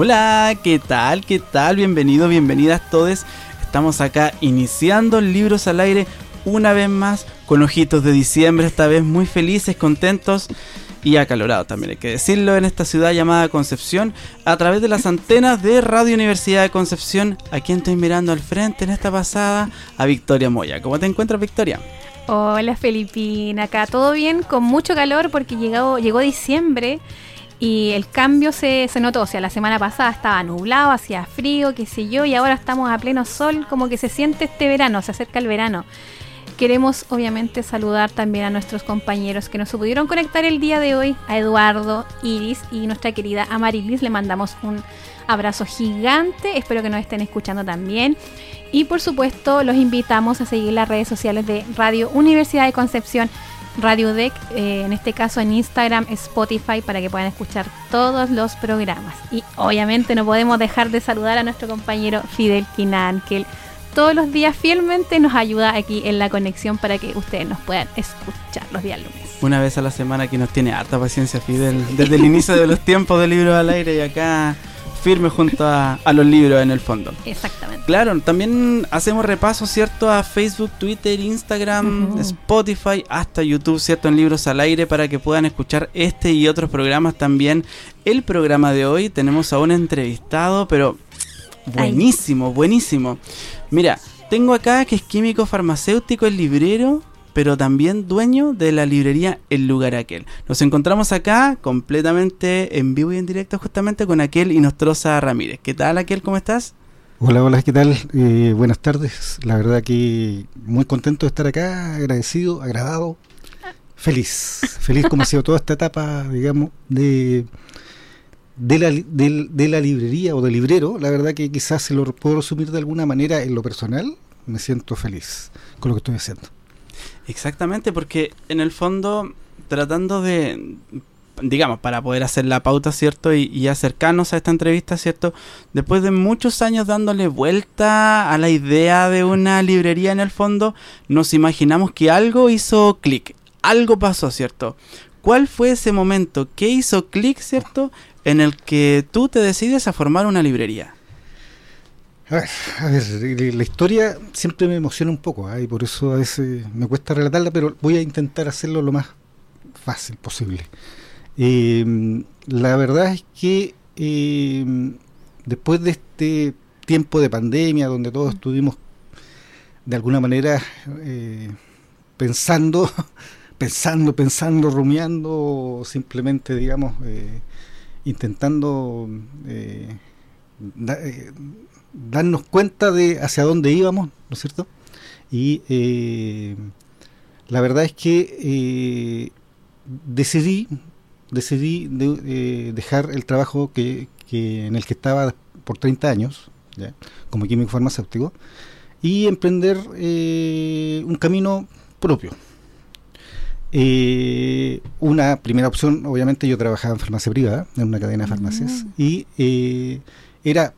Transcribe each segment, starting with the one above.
Hola, ¿qué tal? ¿Qué tal? Bienvenidos, bienvenidas todos. Estamos acá iniciando Libros al Aire una vez más con ojitos de diciembre, esta vez muy felices, contentos y acalorados también hay que decirlo en esta ciudad llamada Concepción a través de las antenas de Radio Universidad de Concepción. ¿A quien estoy mirando al frente en esta pasada? A Victoria Moya. ¿Cómo te encuentras, Victoria? Hola, Felipina. Acá todo bien, con mucho calor porque llegó diciembre y el cambio se, se, notó, o sea, la semana pasada estaba nublado, hacía frío, qué sé yo, y ahora estamos a pleno sol, como que se siente este verano, se acerca el verano. Queremos obviamente saludar también a nuestros compañeros que nos pudieron conectar el día de hoy, a Eduardo, Iris y nuestra querida Amarilis, le mandamos un abrazo gigante, espero que nos estén escuchando también. Y por supuesto los invitamos a seguir las redes sociales de Radio Universidad de Concepción Radio Deck, eh, en este caso en Instagram, Spotify, para que puedan escuchar todos los programas. Y obviamente no podemos dejar de saludar a nuestro compañero Fidel Quinan, que todos los días fielmente nos ayuda aquí en la conexión para que ustedes nos puedan escuchar los días lunes. Una vez a la semana que nos tiene harta paciencia Fidel, desde el inicio de los tiempos de Libros al Aire y acá firme junto a, los libros en el fondo. Exactamente. Claro, también hacemos repaso, ¿cierto? A Facebook, Twitter, Instagram, Spotify, hasta YouTube, ¿cierto? En Libros al Aire para que puedan escuchar este y otros programas también. El programa de hoy tenemos a un entrevistado, pero buenísimo, buenísimo. Mira, tengo acá que es químico farmacéutico, el librero, pero también dueño de la librería El Lugar Aquel. Nos encontramos acá completamente en vivo y en directo justamente con Aquel y Nostroza Ramírez. ¿Qué tal Aquel? ¿Cómo estás? Hola, hola, ¿qué tal? Eh, buenas tardes. La verdad que muy contento de estar acá, agradecido, agradado, feliz. Feliz como ha sido toda esta etapa, digamos, de, de, la, de la librería o de librero. La verdad que quizás se lo puedo resumir de alguna manera en lo personal. Me siento feliz con lo que estoy haciendo. Exactamente, porque en el fondo, tratando de, digamos, para poder hacer la pauta, ¿cierto? Y, acercarnos a esta entrevista, ¿cierto? Después de muchos años dándole vuelta a la idea de una librería en el fondo, nos imaginamos que algo hizo clic, algo pasó, ¿cierto? ¿Cuál fue ese momento? ¿Qué hizo clic, ¿cierto? En el que tú te decides a formar una librería. A ver, la historia siempre me emociona un poco ¿ah? y por eso a veces me cuesta relatarla, pero voy a intentar hacerlo lo más fácil posible. Em, la verdad es que em, después de este tiempo de pandemia donde todos estuvimos de alguna manera eh, pensando, pensando, pensando, rumiando, simplemente, digamos, eh, eh, darnos cuenta de hacia dónde íbamos, ¿no es cierto? Y eh, la verdad es que eh, decidí, decidí de, dejar el trabajo que, en el que estaba por 30 años, como químico farmacéutico, y emprender un camino propio. una primera opción, obviamente yo trabajaba en farmacia privada, en una cadena de farmacias, mm. y era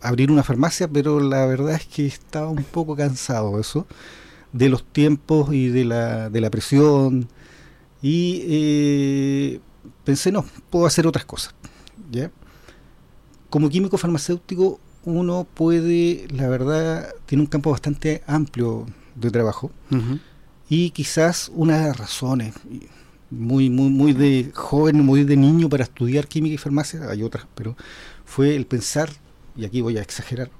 abrir una farmacia, pero la verdad es que estaba un poco cansado eso, de los tiempos y de la, de la presión. Y eh, pensé, no, puedo hacer otras cosas. ¿ya? Como químico farmacéutico, uno puede, la verdad, tiene un campo bastante amplio de trabajo. Y quizás una de las razones, muy, muy, muy de joven, muy de niño para estudiar química y farmacia, hay otras, pero fue el pensar y aquí voy a exagerar,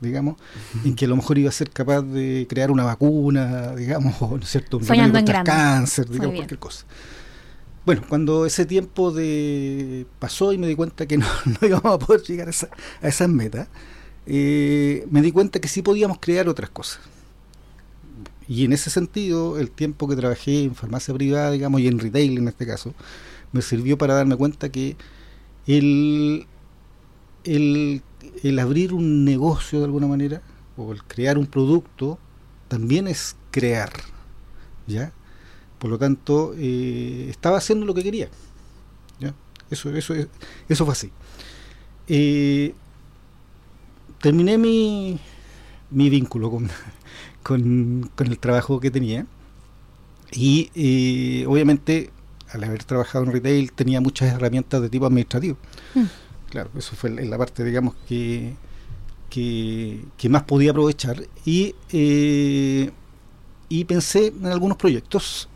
digamos, en que a lo mejor iba a ser capaz de crear una vacuna, digamos, ¿no es cierto? Un Soñando cáncer, digamos, cualquier cosa. Bueno, cuando ese tiempo de pasó y me di cuenta que no, íbamos a poder llegar a, esa, a esas metas, eh, me di cuenta que sí podíamos crear otras cosas. y en ese sentido, el tiempo que trabajé en farmacia privada, digamos, y en retail en este caso, me sirvió para darme cuenta que el, el, el abrir un negocio de alguna manera, o el crear un producto, también es crear, ¿ya? Por lo tanto, eh, estaba haciendo lo que quería. ¿ya? Eso, eso, eso fue así. Eh, terminé mi, mi vínculo con, con, el trabajo que tenía. Y eh, obviamente, al haber trabajado en retail, tenía muchas herramientas de tipo administrativo. Mm. Claro, eso fue la parte, digamos, que, que, más podía aprovechar. Y, eh, y pensé en algunos proyectos,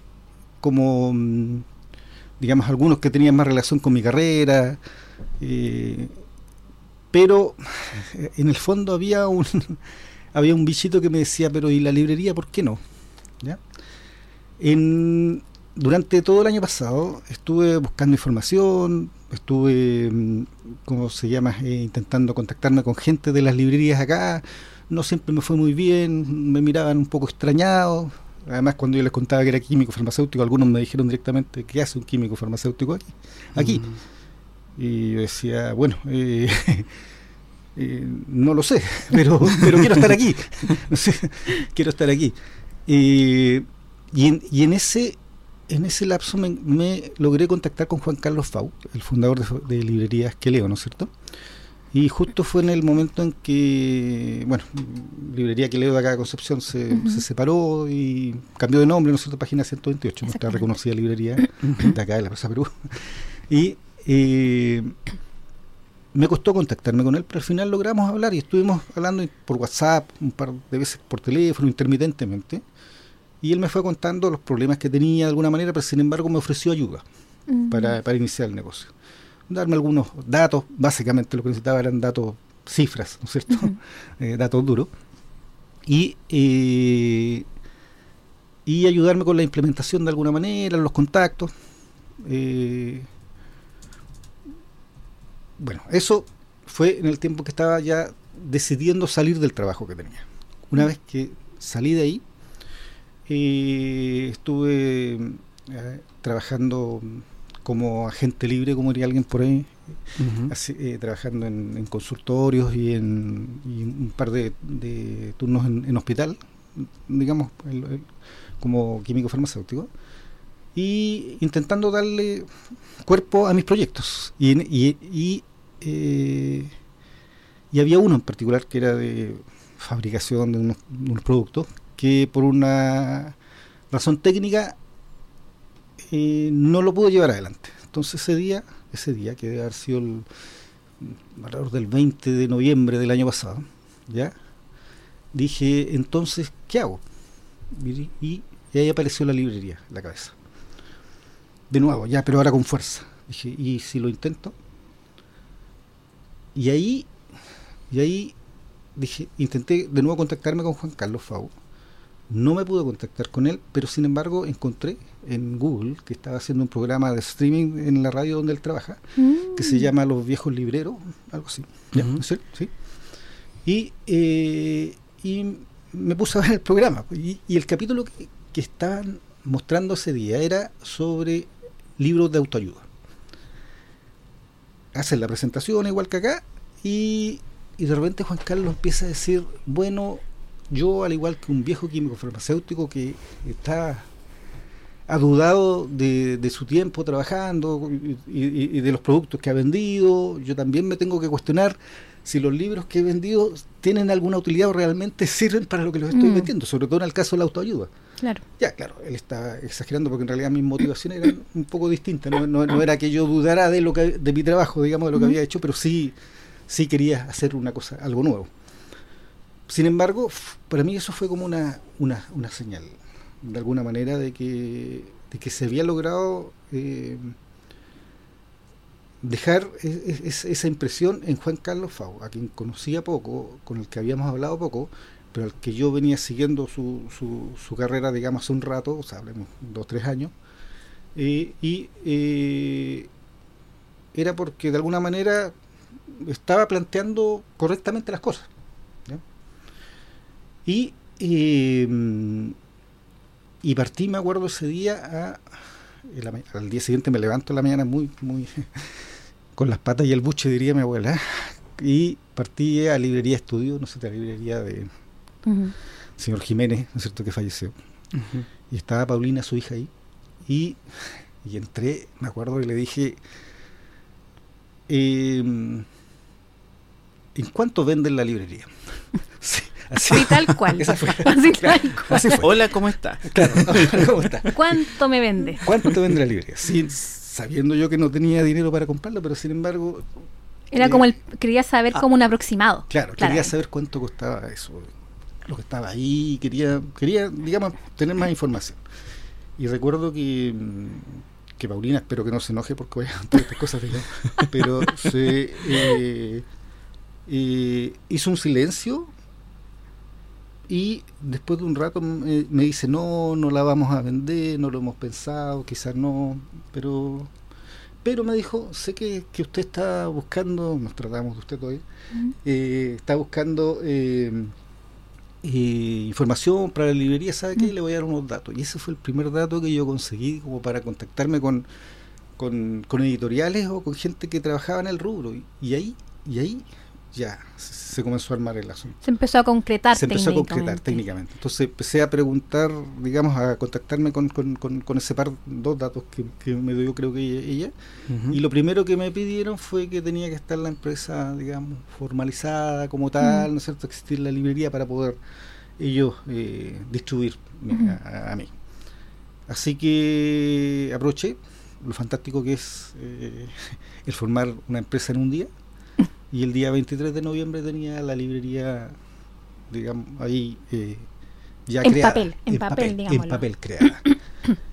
como, mm, digamos, algunos que tenían más relación con mi carrera. Eh, pero en el fondo había un había un bichito que me decía, pero ¿y la librería por qué no? ¿Ya? En, durante todo el año pasado estuve buscando información, estuve, mm, ¿cómo se llama?, eh, intentando contactarme con gente de las librerías acá, no siempre me fue muy bien, me miraban un poco extrañado, además cuando yo les contaba que era químico farmacéutico, algunos me dijeron directamente, ¿qué hace un químico farmacéutico aquí? aquí. Mm. Y yo decía, bueno, eh, Eh, no lo sé, pero, pero quiero estar aquí. quiero estar aquí. Y, en, y en ese en ese lapso me, logré contactar con Juan Carlos Fau, el fundador de, librerías que leo, ¿no es cierto? Y justo fue en el momento en que, bueno, librería que leo de acá de Concepción se, se separó y cambió de nombre, ¿no es cierto? Página 128, nuestra reconocida librería de acá de la Plaza Perú. Y eh, me costó contactarme con él, pero al final logramos hablar y estuvimos hablando por WhatsApp, un par de veces por teléfono, intermitentemente. Y él me fue contando los problemas que tenía de alguna manera, pero sin embargo me ofreció ayuda para, para, iniciar el negocio. Darme algunos datos, básicamente lo que necesitaba eran datos, cifras, ¿no es cierto? Eh, datos duros. Y, eh, y ayudarme con la implementación de alguna manera, los contactos. Eh, bueno, eso fue en el tiempo que estaba ya decidiendo salir del trabajo que tenía. Una vez que salí de ahí, eh, estuve eh, trabajando como agente libre, como diría alguien por ahí, eh, trabajando en, consultorios y en un par de, turnos en, hospital, digamos, como químico farmacéutico y intentando darle cuerpo a mis proyectos. Y, y, eh, y había uno en particular que era de fabricación de unos, productos que por una razón técnica eh, no lo pudo llevar adelante. Entonces ese día, ese día que debe haber sido el, alrededor del 20 de noviembre del año pasado, ya dije entonces qué hago y, ahí apareció la librería la cabeza. De nuevo, ya, pero ahora con fuerza. Dije, ¿y si lo intento? Y ahí, y ahí dije, intenté de nuevo contactarme con Juan Carlos Fau. No me pude contactar con él, pero sin embargo encontré en Google que estaba haciendo un programa de streaming en la radio donde él trabaja, que se mm. llama Los Viejos Libreros, algo así. ¿Sí? Y, eh, y me puse a ver el programa. Y, el capítulo que, que estaban mostrando ese día era sobre libros de autoayuda hacen la presentación igual que acá y, de repente Juan Carlos empieza a decir, bueno, yo al igual que un viejo químico farmacéutico que está adudado de, de su tiempo trabajando y, de los productos que ha vendido, yo también me tengo que cuestionar si los libros que he vendido tienen alguna utilidad o realmente sirven para lo que los estoy mm. vendiendo, sobre todo en el caso de la autoayuda. Claro. Ya, claro, él está exagerando porque en realidad mis motivaciones eran un poco distintas. No, no, era que yo dudara de lo que de mi trabajo, digamos, de lo que había hecho, pero sí, sí quería hacer una cosa, algo nuevo. Sin embargo, para mí eso fue como una, una, una señal, de alguna manera, de que, de que se había logrado eh, dejar esa impresión en Juan Carlos Fau, a quien conocía poco, con el que habíamos hablado poco, pero al que yo venía siguiendo su, su, carrera, digamos, hace un rato, o sea, hablemos dos, tres años, eh, y eh, era porque de alguna manera estaba planteando correctamente las cosas. Y eh, y partí, me acuerdo ese día, a, al día siguiente me levanto en la mañana muy, muy, con las patas y el buche, diría mi abuela, y partí a Librería Estudio, no sé, la librería de señor Jiménez, ¿no es cierto?, que falleció. Y estaba Paulina, su hija, ahí, y, y entré, me acuerdo, y le dije, eh, ¿en cuánto venden la librería? sí. Así, tal cual. Así tal cual. Hola, ¿cómo está? Claro, ¿cómo está? ¿Cuánto me vende? ¿Cuánto vende la librería? Sí, sabiendo yo que no tenía dinero para comprarla, pero sin embargo... Era como el... Quería saber ah, como un aproximado. Claro, quería saber cuánto costaba eso, lo que estaba ahí, quería, quería, digamos, tener más información. Y recuerdo que, que Paulina, espero que no se enoje porque voy a contar estas cosas, digamos, pero se... Eh, eh, hizo un silencio y después de un rato me, dice, no, no la vamos a vender, no lo hemos pensado, quizás no, pero pero me dijo, sé que, que usted está buscando, nos tratamos de usted todavía, eh, está buscando eh, eh, información para la librería, ¿sabe qué? Le voy a dar unos datos. Y ese fue el primer dato que yo conseguí como para contactarme con, con, con editoriales o con gente que trabajaba en el rubro. Y ahí, y ahí ya se comenzó a armar el asunto. Se empezó a concretar Se empezó a concretar técnicamente. Entonces empecé a preguntar, digamos, a contactarme con, con, con, ese par, dos datos que, me dio creo que ella. Y lo primero que me pidieron fue que tenía que estar la empresa, digamos, formalizada como tal, ¿no es cierto? Existir la librería para poder ellos eh, distribuir a, mí. Así que aproveché lo fantástico que es eh, el formar una empresa en un día y el día 23 de noviembre tenía la librería, digamos, ahí eh, ya en creada. Papel, en, papel, papel En papel creada.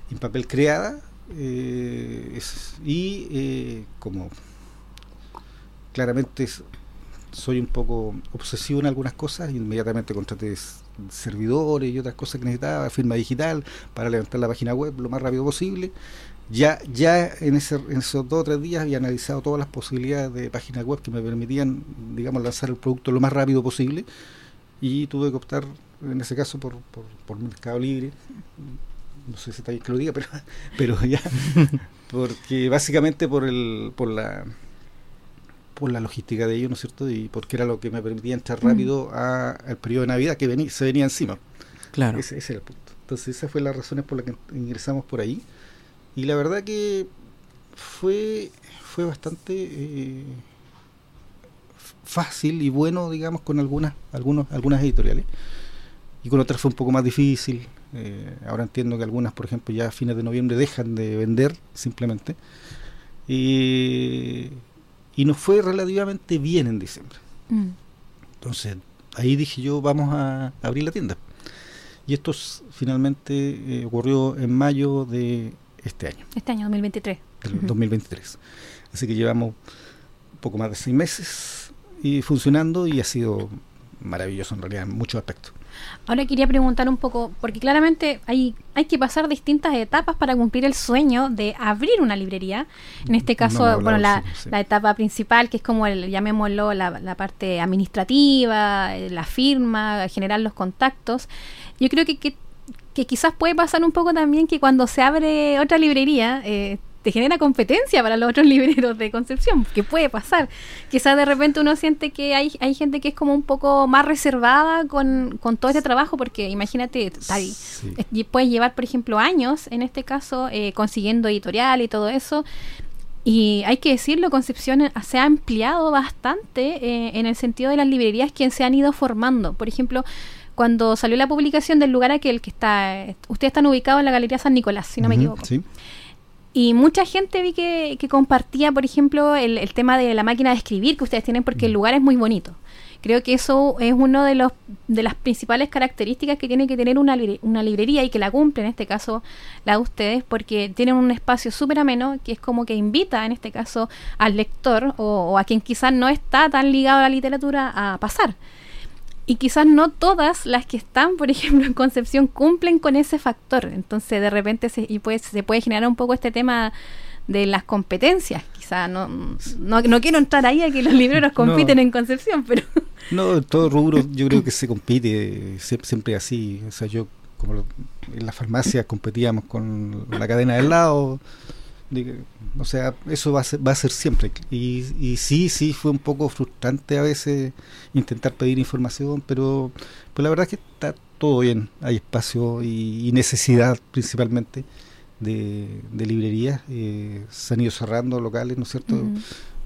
en papel creada. Eh, y eh, como claramente soy un poco obsesivo en algunas cosas, inmediatamente contraté servidores y otras cosas que necesitaba, firma digital para levantar la página web lo más rápido posible ya, ya en, ese, en esos dos o tres días había analizado todas las posibilidades de páginas web que me permitían, digamos, lanzar el producto lo más rápido posible y tuve que optar, en ese caso, por, por, Mercado Libre. No sé si está bien que lo diga, pero, pero ya, porque básicamente por, el, por la por la logística de ellos, ¿no es cierto? Y porque era lo que me permitía entrar rápido al periodo de Navidad que venía, se venía encima. Claro. Ese, ese, era el punto. Entonces, esas fueron las razones por las que ingresamos por ahí. Y la verdad que fue, fue bastante eh, fácil y bueno, digamos, con algunas, algunos, algunas editoriales. Y con otras fue un poco más difícil. Eh, ahora entiendo que algunas, por ejemplo, ya a fines de noviembre dejan de vender simplemente. y nos fue relativamente bien en diciembre. Mm. Entonces, ahí dije yo, vamos a abrir la tienda. Y esto finalmente eh, ocurrió en mayo de este año. Este año, 2023. 2023. Así que llevamos un poco más de seis meses y funcionando y ha sido maravilloso en realidad en muchos aspectos. Ahora quería preguntar un poco, porque claramente hay, hay que pasar distintas etapas para cumplir el sueño de abrir una librería. En este caso, bueno, la, la, etapa principal, que es como, el, llamémoslo, la, la parte administrativa, eh, la firma, generar los contactos. Yo creo que, que que quizás puede pasar un poco también que cuando se abre otra librería, eh, te genera competencia para los otros libreros de Concepción, que puede pasar. Quizás de repente uno siente que hay, hay gente que es como un poco más reservada con, todo este trabajo, porque imagínate, puedes llevar, por ejemplo, años, en este caso, eh, consiguiendo editorial y todo eso. Y hay que decirlo, Concepción se ha ampliado bastante eh, en el sentido de las librerías que se han ido formando. Por ejemplo, cuando salió la publicación del lugar aquel que está, ustedes están ubicados en la Galería San Nicolás, si no me equivoco. Y mucha gente vi que, compartía, por ejemplo, el, tema de la máquina de escribir que ustedes tienen porque el lugar es muy bonito. Creo que eso es uno de los de las principales características que tiene que tener una, una librería y que la cumple, en este caso la de ustedes, porque tienen un espacio súper ameno que es como que invita, en este caso, al lector o a quien quizás no está tan ligado a la literatura a pasar y quizás no todas las que están, por ejemplo, en Concepción cumplen con ese factor. Entonces, de repente se, y pues, se puede generar un poco este tema de las competencias. Quizás no, no, quiero entrar ahí a que los libreros compiten en Concepción, pero... No, en todo rubro yo creo que se compite siempre así. O sea, yo como en la farmacia competíamos con la cadena del lado. O sea, eso va a ser, va a ser siempre. Y, y sí, sí, fue un poco frustrante a veces intentar pedir información, pero pues la verdad es que está todo bien. Hay espacio y, necesidad principalmente de, de librerías. Eh, se han ido cerrando locales, ¿no es cierto?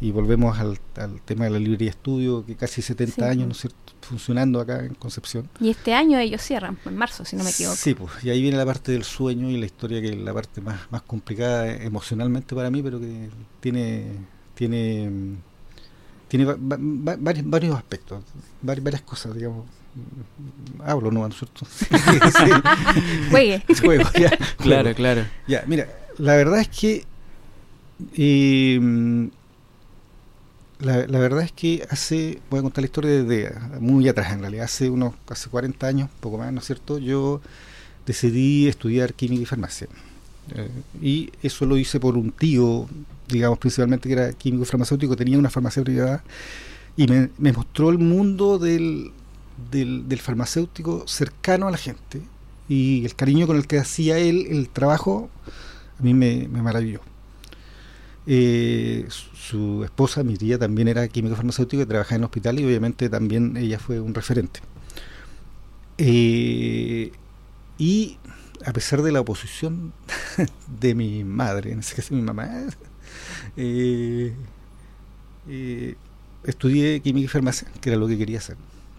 Y volvemos al, tema de la librería estudio, que casi 70 años, ¿no es cierto? funcionando acá en Concepción. Y este año ellos cierran, en marzo, si no me equivoco. Sí, pues, y ahí viene la parte del sueño y la historia que es la parte más, más complicada emocionalmente para mí, pero que tiene tiene tiene varios, varios aspectos, varias, cosas, digamos. Hablo, ¿no? ¿no es cierto? Juegue. Juego, ya, claro, claro. Ya, mira, la verdad es que eh, la, verdad es que hace, voy a contar la historia desde muy atrás en realidad, hace unos, hace 40 años, poco más, ¿no es cierto? Yo decidí estudiar química y farmacia. Eh, y eso lo hice por un tío, digamos principalmente que era químico farmacéutico, tenía una farmacia privada y me, mostró el mundo del, del, farmacéutico cercano a la gente y el cariño con el que hacía él el trabajo a mí me maravilló. Eh, su esposa, mi tía, también era químico farmacéutico y trabajaba en el hospital y obviamente también ella fue un referente. Eh, y a pesar de la oposición de mi madre, en ese caso mi mamá, eh, eh, estudié química y farmacia, que era lo que quería hacer,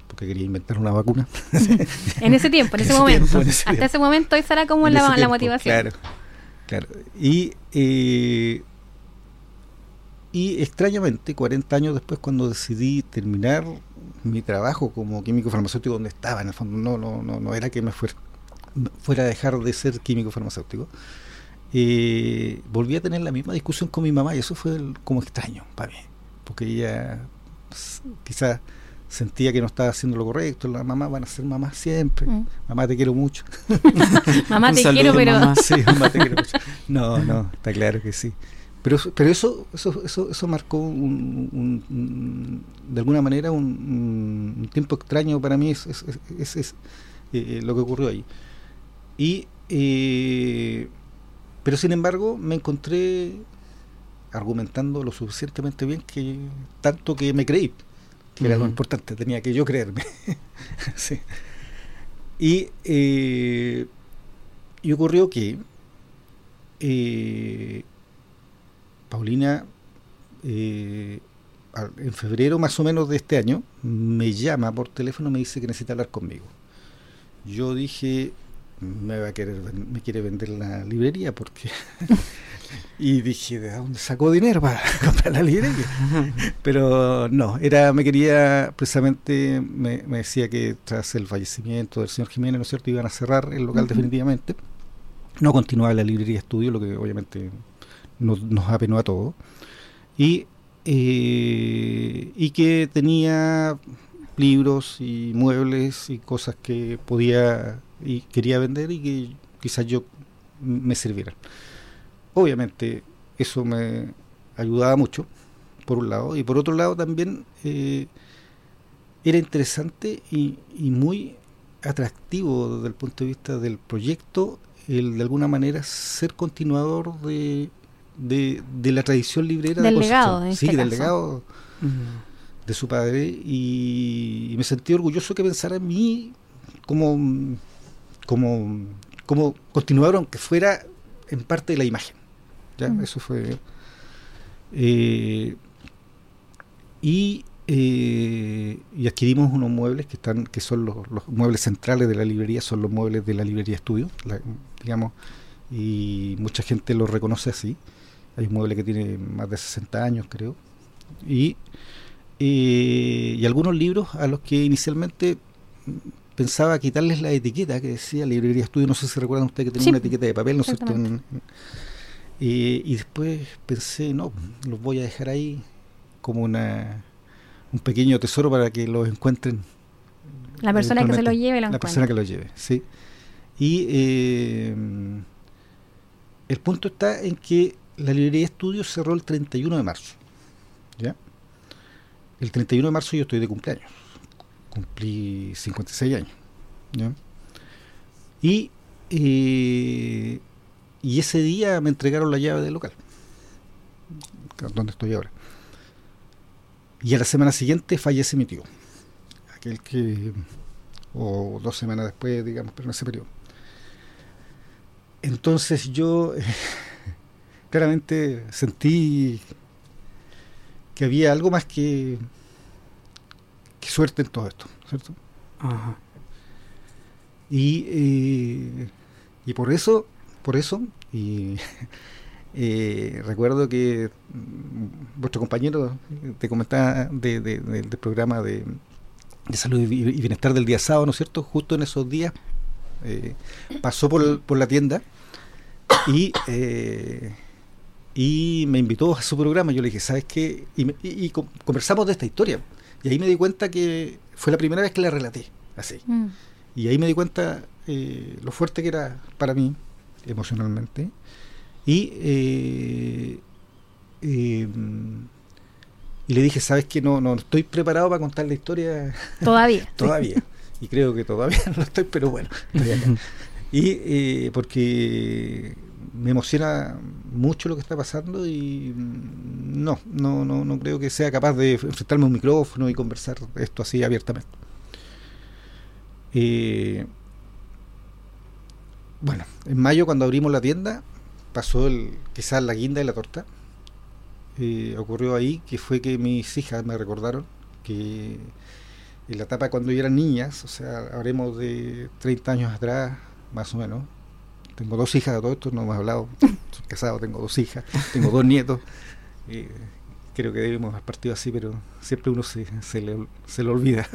porque quería inventar una vacuna. en ese tiempo, en ese, momento. Hasta ese momento esa era como la, la, motivación. Claro, claro. Y y extrañamente, 40 años después, cuando decidí terminar mi trabajo como químico farmacéutico, donde estaba, en el fondo, no, no, no, no era que me fuera, fuera a dejar de ser químico farmacéutico, eh, volví a tener la misma discusión con mi mamá y eso fue como extraño para mí, porque ella pues, quizás sentía que no estaba haciendo lo correcto, las mamás van a ser mamás siempre, mm. mamá te quiero mucho. mamá te quiero, pero... Sí, mamá te quiero mucho. No, no, está claro que sí. Pero, pero eso, eso, eso, eso marcó un, de alguna manera un, tiempo extraño para mí, es, es, es, eh, lo que ocurrió ahí. Y, eh, pero sin embargo me encontré argumentando lo suficientemente bien que tanto que me creí, que era lo importante, tenía que yo creerme. Y, eh, y ocurrió que eh, Paulina, eh, en febrero más o menos de este año, me llama por teléfono y me dice que necesita hablar conmigo. Yo dije, me va a querer, me quiere vender la librería porque y dije de dónde sacó dinero para comprar la librería pero no era me quería precisamente me, decía que tras el fallecimiento del señor Jiménez no es cierto iban a cerrar el local definitivamente. No continuaba la librería estudio lo que obviamente nos, apenó a todos, y, eh, y que tenía libros y muebles y cosas que podía y quería vender y que quizás yo me sirvieran. Obviamente eso me ayudaba mucho, por un lado, y por otro lado también eh, era interesante y, muy atractivo desde el punto de vista del proyecto el de alguna manera ser continuador de de, de la tradición librera del legado, sí, este del legado de su padre. Y, me sentí orgulloso que pensara en mí como como como continuador aunque fuera en parte de la imagen ya eso fue eh, y eh, y adquirimos unos muebles que están que son los, los, muebles centrales de la librería son los muebles de la librería estudio digamos y mucha gente los reconoce así hay un mueble que tiene más de 60 años, creo. Y, y algunos libros a los que inicialmente pensaba quitarles la etiqueta que decía librería estudio. No sé si recuerdan ustedes que tenía una etiqueta de papel, ¿no es cierto? y después pensé, no, los voy a dejar ahí como una un pequeño tesoro para que los encuentren. La persona que se los lleve, La persona que los lleve, sí. Y eh, el punto está en que la librería Estudios cerró el 31 de marzo. ¿ya? El 31 de marzo yo estoy de cumpleaños. Cumplí 56 años. ¿ya? Y, eh, y ese día me entregaron la llave del local, donde estoy ahora. Y a la semana siguiente fallece mi tío, aquel que, o dos semanas después, digamos, pero en ese periodo. Entonces yo claramente sentí que había algo más que, que suerte en todo esto, ¿cierto? Ajá. Y, eh, y por eso, por eso, y eh, recuerdo que vuestro compañero te comentaba de, de- de- del programa de, salud y bi- y bienestar del día sábado, ¿no es cierto? Justo en esos días eh, pasó por, por la tienda y, eh, y me invitó a su programa. Yo le dije, ¿sabes qué? Y, me- y- y con- conversamos de esta historia. Y ahí me di cuenta que fue la primera vez que la relaté, así. Mm. Y ahí me di cuenta eh, lo fuerte que era para mí emocionalmente. Y, eh, eh, y le dije, ¿sabes qué? No, no estoy preparado para contar la historia Todavía. todavía. Y creo que todavía no lo estoy, pero bueno. estoy acá. Y eh, porque me emociona mucho lo que está pasando y no, no, no, no creo que sea capaz de enfrentarme a un micrófono y conversar esto así abiertamente. Eh, bueno, en mayo cuando abrimos la tienda pasó el, quizás la guinda de la torta. Eh, ocurrió ahí que fue que mis hijas me recordaron que en la etapa cuando yo eran niñas, o sea, habremos de 30 años atrás, más o menos. Tengo dos hijas de todo esto, no hemos hablado, soy casado, tengo dos hijas, tengo dos nietos. Eh, creo que debemos haber partido así, pero siempre uno se, se, le, se le olvida.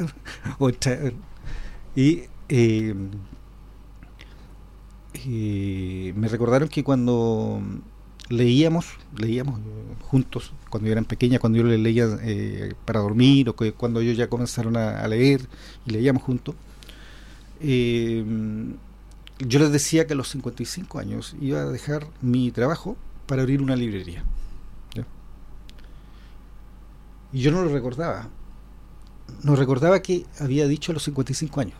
Y eh, eh, me recordaron que cuando leíamos, leíamos juntos, cuando yo eran pequeña, cuando yo les leía eh, para dormir, o que cuando ellos ya comenzaron a, a leer y leíamos juntos, yo les decía que a los 55 años iba a dejar mi trabajo para abrir una librería. ¿ya? Y yo no lo recordaba. No recordaba que había dicho a los 55 años.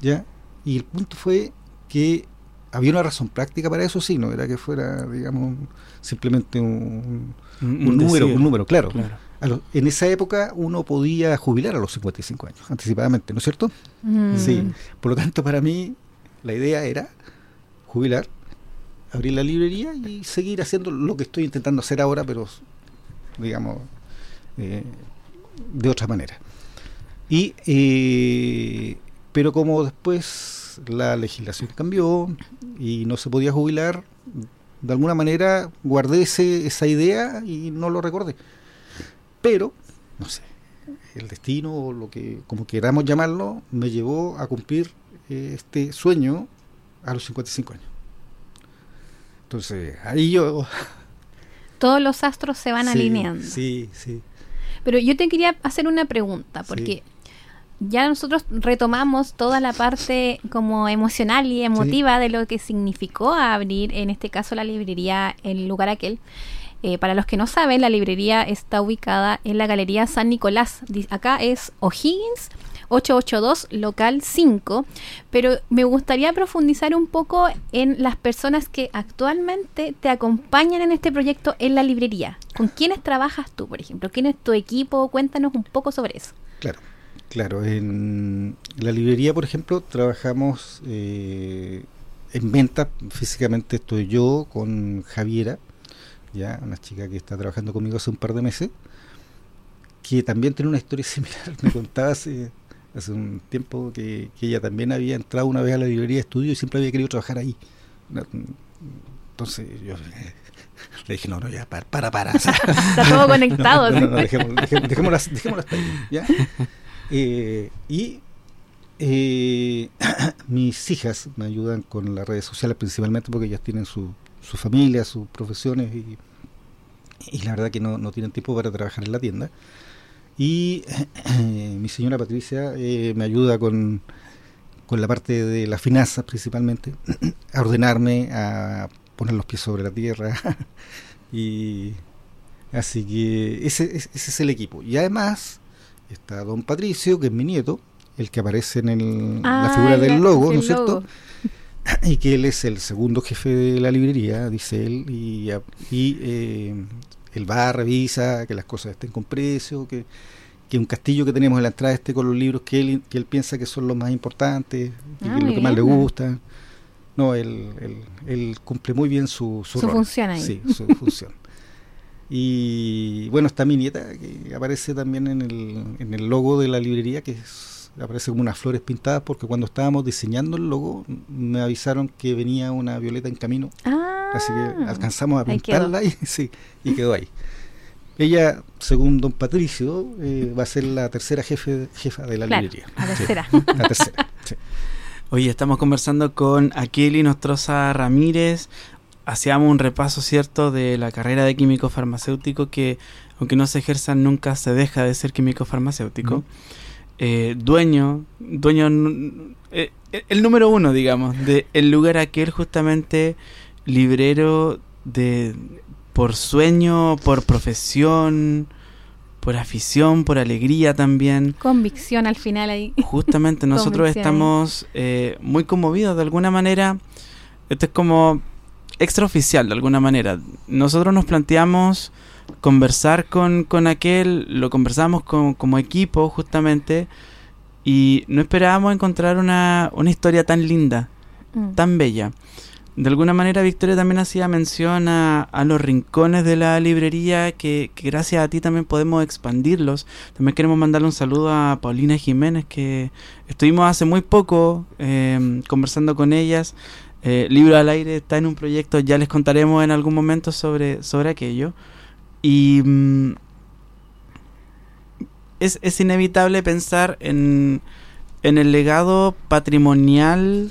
¿ya? Y el punto fue que había una razón práctica para eso, sí, no era que fuera, digamos, simplemente un, un número, un número, claro. Claro. A lo- en esa época uno podía jubilar a los 55 años, anticipadamente, ¿no es cierto? Mm. Sí. Por lo tanto, para mí, la idea era jubilar, abrir la librería y seguir haciendo lo que estoy intentando hacer ahora, pero, digamos, eh, de otra manera. Y, eh, pero como después la legislación cambió y no se podía jubilar, de alguna manera guardé ese, esa idea y no lo recordé. Pero, no sé, el destino o lo que, como queramos llamarlo, me llevó a cumplir eh, este sueño a los 55 años. Entonces, ahí yo... Todos los astros se van sí, alineando. Sí, sí. Pero yo te quería hacer una pregunta, porque ya nosotros retomamos toda la parte como emocional y emotiva de lo que significó abrir, en este caso, la librería El Lugar Aquel. Eh, para los que no saben, la librería está ubicada en la Galería San Nicolás. Acá es O'Higgins 882, local 5. Pero me gustaría profundizar un poco en las personas que actualmente te acompañan en este proyecto en la librería. ¿Con quiénes trabajas tú, por ejemplo? ¿Quién es tu equipo? Cuéntanos un poco sobre eso. Claro, claro. En la librería, por ejemplo, trabajamos eh, en venta. Físicamente estoy yo con Javiera, ya una chica que está trabajando conmigo hace un par de meses, que también tiene una historia similar. Me contaba hace, hace un tiempo que, que ella también había entrado una vez a la librería de estudio y siempre había querido trabajar ahí. Entonces yo le dije, no, no, ya, para, para, para. Está todo conectado. no, no, no, dejémoslo, dejémoslo, hasta ahí, ¿ya? Eh, y eh, mis hijas me ayudan con las redes sociales principalmente porque ellas tienen su, su familia, sus profesiones y, y la verdad que no, no tienen tiempo para trabajar en la tienda. Y mi señora Patricia eh, me ayuda con, con la parte de las finanzas principalmente, a ordenarme, a poner los pies sobre la tierra y Así que ese, ese es el equipo. Y además está don Patricio, que es mi nieto, el que aparece en el- Ah, la figura el- del logo, ¿no es cierto? y que él es el segundo jefe de la librería, dice él, y, y eh, él va, revisa que las cosas estén con precio, que, que un castillo que tenemos en la entrada esté con los libros que él, que él piensa que son los más importantes, y Ah, que es lo que más le gusta. No, él, él, él cumple muy bien su, su, Su rol. función ahí. Sí, su función. Y bueno, está mi nieta, que aparece también en el, en el logo de la librería, que es- aparece como unas flores pintadas, porque cuando estábamos diseñando el logo, me avisaron que venía una violeta en camino. Ah, Así que alcanzamos a pintarla y, sí, y quedó ahí. Ella, según don Patricio, eh, va a ser la tercera jefe, jefa de la Claro, librería. la Sí, tercera. la tercera. sí. Oye, estamos conversando con Akeli Nostroza Ramírez. Hacíamos un repaso, ¿cierto?, de la carrera de químico farmacéutico que, aunque no se ejerza, nunca se deja de ser químico farmacéutico. Eh, dueño, dueño, n- eh, el número uno, digamos, de el lugar aquel justamente librero de por sueño, por profesión, por afición, por alegría también. Convicción al final ahí. Justamente nosotros estamos eh, muy conmovidos de alguna manera. Esto es como extraoficial de alguna manera. Nosotros nos planteamos conversar con, con aquel, lo conversamos con- como equipo justamente y no esperábamos encontrar una, una historia tan linda, Mm. tan bella. De alguna manera Victoria también hacía mención a, a los rincones de la librería que, que gracias a ti también podemos expandirlos. También queremos mandarle un saludo a Paulina Jiménez que estuvimos hace muy poco eh, conversando con ellas. Eh, Libro al aire está en un proyecto, ya les contaremos en algún momento sobre, sobre aquello. Y mm, es, es inevitable pensar en, en el legado patrimonial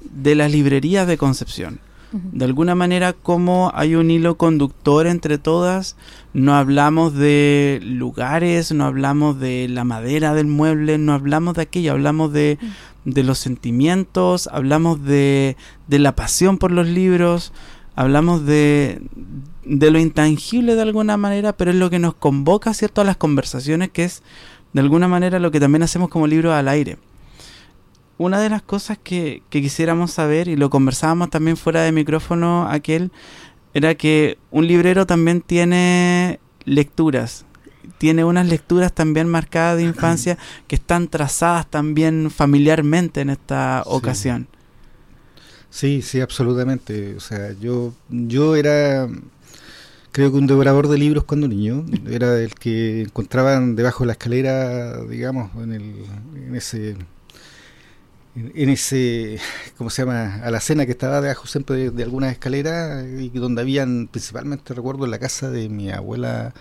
de las librerías de Concepción. De alguna manera, como hay un hilo conductor entre todas, no hablamos de lugares, no hablamos de la madera del mueble, no hablamos de aquello, hablamos de, de los sentimientos, hablamos de, de la pasión por los libros, hablamos de, de lo intangible de alguna manera, pero es lo que nos convoca, ¿cierto?, a las conversaciones, que es de alguna manera lo que también hacemos como libro al aire. Una de las cosas que, que quisiéramos saber, y lo conversábamos también fuera de micrófono aquel, era que un librero también tiene lecturas, tiene unas lecturas también marcadas de infancia que están trazadas también familiarmente en esta Sí. ocasión. Sí, sí, absolutamente. O sea, yo, yo era, creo que un devorador de libros cuando niño. Era el que encontraban debajo de la escalera, digamos, en, el, en ese, en, ese, ¿cómo se llama? A la cena que estaba debajo siempre de, de algunas escaleras y donde habían, principalmente recuerdo en la casa de mi abuela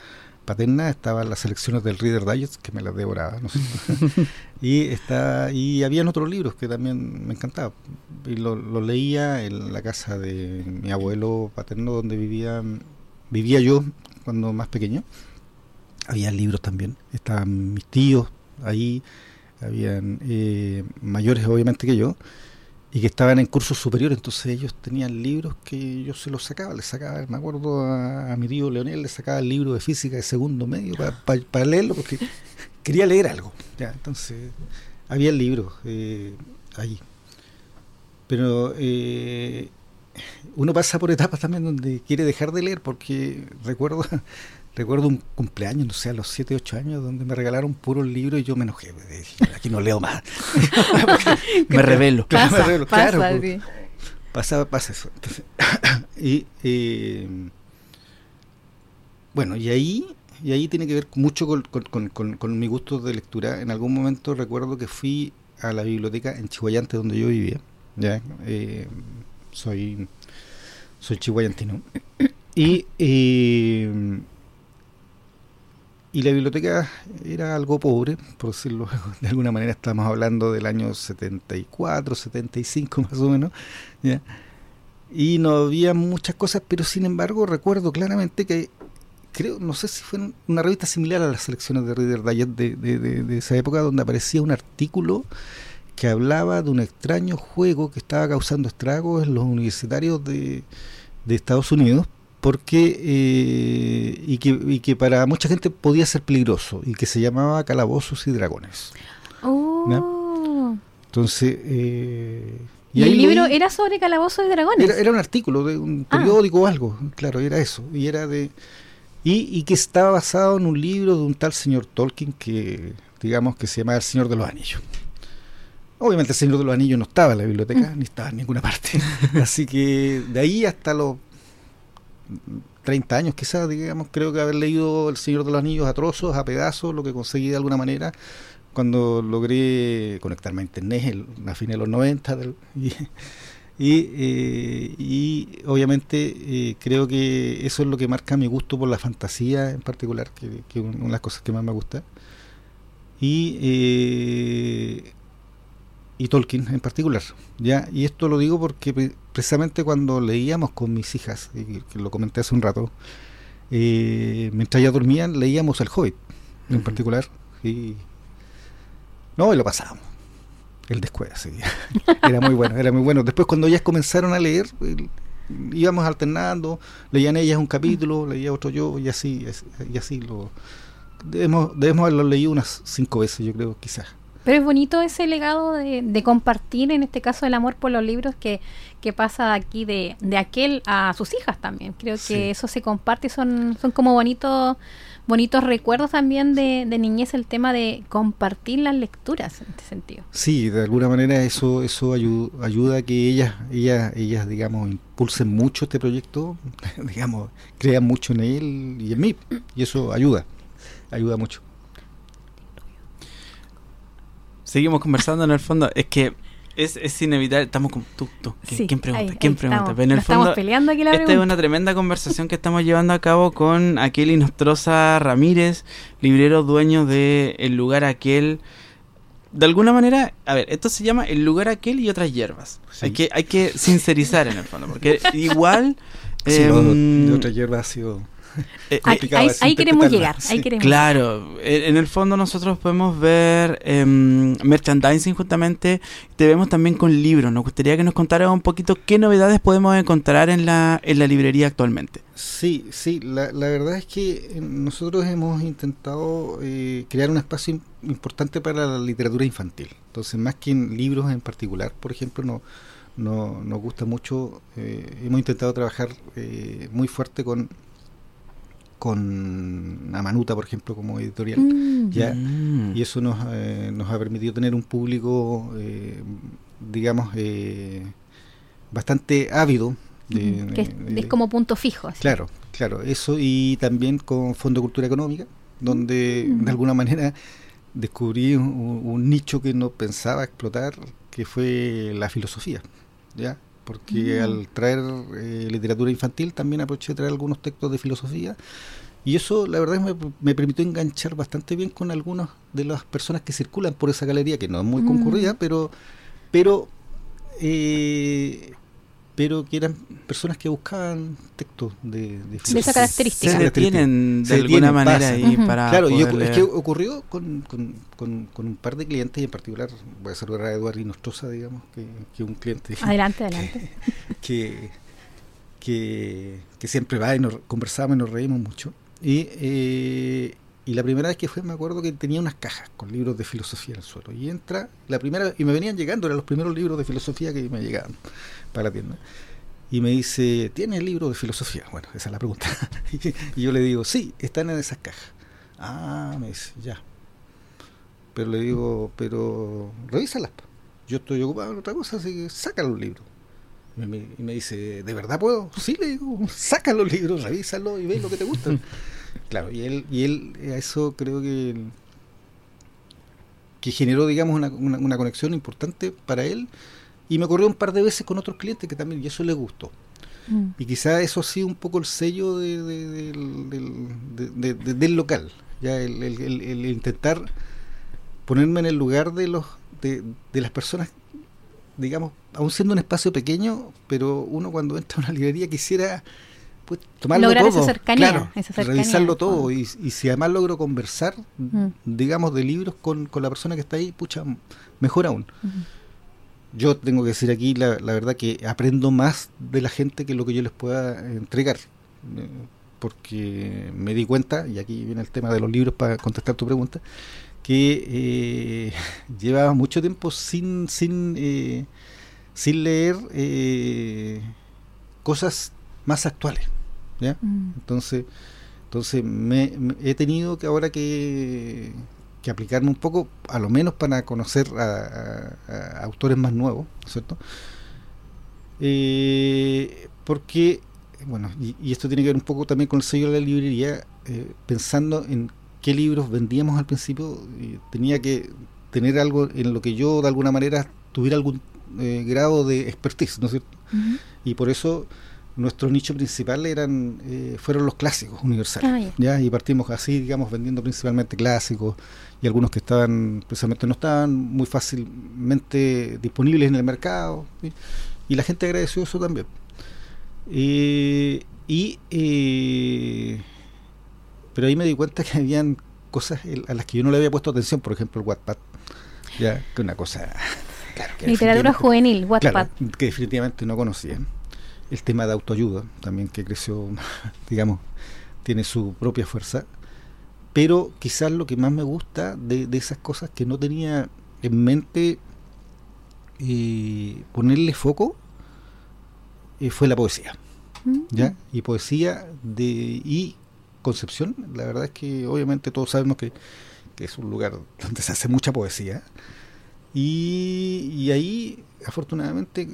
paterna estaban las selecciones del Reader Digest que me las devoraba no sé. y está y habían otros libros que también me encantaban y lo, lo leía en la casa de mi abuelo paterno donde vivía vivía yo cuando más pequeño. Había libros también. Estaban mis tíos ahí habían eh, mayores obviamente que yo y que estaban en cursos superiores, entonces ellos tenían libros que yo se los sacaba, les sacaba, me acuerdo a, mi tío Leonel, le sacaba el libro de física de segundo medio para leerlo, porque quería leer algo, ya, entonces había libros eh, ahí. Pero eh, uno pasa por etapas también donde quiere dejar de leer, porque recuerdo recuerdo un cumpleaños, no sé, a los 7, 8 años, donde me regalaron puros libros y yo me enojé, dije, aquí no leo más. Me revelo. Claro, Pasa, me revelo, pasa, claro, sí. Pasa, pasa eso. Entonces, y eh, bueno, y ahí, y ahí tiene que ver mucho con, con, con, con- con mi gusto de lectura. En algún momento recuerdo que fui a la biblioteca en Chihuayante donde yo vivía. Ya, Eh, soy, soy chihuayantino. Y, y la biblioteca era algo pobre, por decirlo de alguna manera. Estamos hablando del año 74, 75 más o menos. ¿ya? Y no había muchas cosas, pero sin embargo recuerdo claramente que creo, no sé si fue una revista similar a las selecciones de Reader Digest de, de, de- de esa época, donde aparecía un artículo que hablaba de un extraño juego que estaba causando estragos en los universitarios de, de Estados Unidos, porque eh, y, que, y que para mucha gente podía ser peligroso, y que se llamaba Calabozos y Dragones. Oh, Entonces, eh, ¿Y, ahí el libro era sobre calabozos de dragones? Era, era un artículo de un Ah. periódico o algo, claro, era eso. Y era de. Y, y que estaba basado en un libro de un tal señor Tolkien que, digamos, que se llamaba El Señor de los Anillos. Obviamente el Señor de los Anillos no estaba en la biblioteca, ni estaba en ninguna parte. Así que de ahí hasta los 30 años quizás, digamos, creo que haber leído El Señor de los Anillos a trozos, a pedazos, lo que conseguí de alguna manera, cuando logré conectarme a internet a fines de los 90 del- y, y, eh, y obviamente eh, creo que eso es lo que marca mi gusto por la fantasía en particular, que, que es una de las cosas que más me gusta. Y, eh, y Tolkien en particular. ¿ya? Y esto lo digo porque pre- precisamente cuando leíamos con mis hijas, y que lo comenté hace un rato, eh, mientras ellas dormían, leíamos El Hobbit en particular. Y, no, y lo pasábamos. El descuido, sí. Era muy bueno, era muy bueno. Después cuando ellas comenzaron a leer, íbamos alternando, leían ellas un capítulo, leía otro yo, y así, y así lo... Debemos, debemos haberlo leído unas cinco veces, yo creo, quizás. Pero es bonito ese legado de, de compartir, en este caso, el amor por los libros que, que pasa de aquí de, de aquel a sus hijas también. Creo Sí. que eso se comparte y son, son como bonitos bonitos recuerdos también de, de niñez el tema de compartir las lecturas en este sentido. Sí, de alguna manera eso eso ayu- ayuda a que ellas, ellas, ellas, digamos, impulsen mucho este proyecto, digamos, crean mucho en él y en mí, y eso ayuda, ayuda mucho. Seguimos conversando en el fondo. Es que es, es inevitable. Estamos con. Tú, tú. ¿Quién, Sí, quién pregunta? ahí- ¿Quién ahí pregunta? estamos. Pero en el Nos estamos fondo. peleando aquí la Esta es pregunta. una tremenda conversación que estamos llevando a cabo con Aquel Nostroza Ramírez, librero dueño de El Lugar Aquel. De alguna manera, a ver, esto se llama El Lugar Aquel y otras hierbas. Sí. Hay, que, hay que sincerizar en el fondo, porque igual... Sí, lo em, de otra hierba ha sido eh, Ahí, ahí- ahí queremos llegar, sí. ahí queremos Claro, en en el fondo nosotros podemos ver em, merchandising justamente, te vemos también con libros. Nos gustaría que nos contaras un poquito qué novedades podemos encontrar en la, en la librería actualmente. Sí, sí, la, la verdad es que eh, nosotros hemos intentado eh, crear un espacio im- importante para la literatura infantil. Entonces, más que en libros en particular, por ejemplo, no, no, nos gusta mucho, eh, hemos intentado trabajar eh, muy fuerte con, con Amanuta, por ejemplo, como editorial. Mm. Ya, Mm. Y eso nos, eh, nos ha permitido tener un público, eh, digamos, eh, bastante ávido. de- que es, de- es como punto fijo. así. Claro, claro, eso y también con Fondo de Cultura Económica, donde Mm. de alguna manera descubrí un, un nicho que no pensaba explotar, que fue la filosofía, ¿ya? Porque Mm. al traer eh, literatura infantil también aproveché de traer algunos textos de filosofía y eso la verdad me, me permitió enganchar bastante bien con algunas de las personas que circulan por esa galería, que no es muy Mm. concurrida, pero, pero eh, pero que eran personas que buscaban textos de, de De esa característica. Se detienen de Se alguna detienen, manera pasan. ahí para Claro, y es que ocurrió con, con, con, con un par de clientes y en particular voy a saludar a Eduardo Inostroza, digamos, que, que un cliente Adelante, adelante. que, que, que siempre va y nos conversamos y nos reímos mucho. Y, eh, y la primera vez que fue me acuerdo que tenía unas cajas con libros de filosofía en el suelo. Y entra, la primera, y me venían llegando, eran los primeros libros de filosofía que me llegaban para la tienda. Y me dice, ¿tienes libro de filosofía? Bueno, esa es la pregunta. y yo le digo, sí, están en esas cajas. Ah, me dice, ya. Pero le digo, pero revísalas. Yo estoy ocupado en otra cosa, así que saca los libros. Y me, y me dice, ¿de verdad puedo? Sí, le digo, saca los libros, revísalos y ve lo que te gusta. claro, y él, y él a eso creo que, que generó, digamos, una, una, una conexión importante para él. Y me ocurrió un par de veces con otros clientes que también, y eso le gustó. Mm. Y quizá eso ha sido un poco el sello de- de- del, del- de- de- de- del local. Ya el, el- el- el intentar ponerme en el lugar de los de, de las personas, digamos, aún siendo un espacio pequeño, pero uno cuando entra a una librería quisiera pues tomarlo Lograr esa todo, cercanía, claro, esa cercanía, revisarlo en el todo y, y si además logro conversar, Mm. digamos, de libros con, con la persona que está ahí, pucha, mejor aún. Yo tengo que decir aquí la, la verdad que aprendo más de la gente que lo que yo les pueda entregar. Eh, Porque me di cuenta, y aquí viene el tema de los libros para contestar tu pregunta, que eh, llevaba mucho tiempo sin, sin, eh, sin leer eh, cosas más actuales. ¿ya? Mm. Entonces, entonces me, me- he tenido que ahora que, que aplicarme un poco, a lo menos para conocer a, a- a autores más nuevos, ¿cierto? Eh, porque, bueno, y, y esto tiene que ver un poco también con el sello de la librería, eh, pensando en qué libros vendíamos al principio, eh, tenía que tener algo en lo que yo de alguna manera tuviera algún eh, grado de expertise, ¿no es cierto? Y por eso nuestro nicho principal eran eh, fueron los clásicos universales Ah, ya y partimos así digamos vendiendo principalmente clásicos y algunos que estaban precisamente no estaban muy fácilmente disponibles en el mercado ¿sí? y la gente agradeció eso también Eh, y eh, pero ahí me di cuenta que habían cosas a las que yo no le había puesto atención por ejemplo el Wattpad ya que una cosa claro, que Literatura juvenil, Wattpad. Claro, que definitivamente no conocía. El tema de autoayuda, también que creció, digamos, tiene su propia fuerza. Pero quizás lo que más me gusta de, de esas cosas que no tenía en mente eh, ponerle foco eh, fue la poesía. Mm. ¿ya? Y poesía de y Concepción, la verdad es que obviamente todos sabemos que, que es un lugar donde se hace mucha poesía. Y, y ahí, afortunadamente,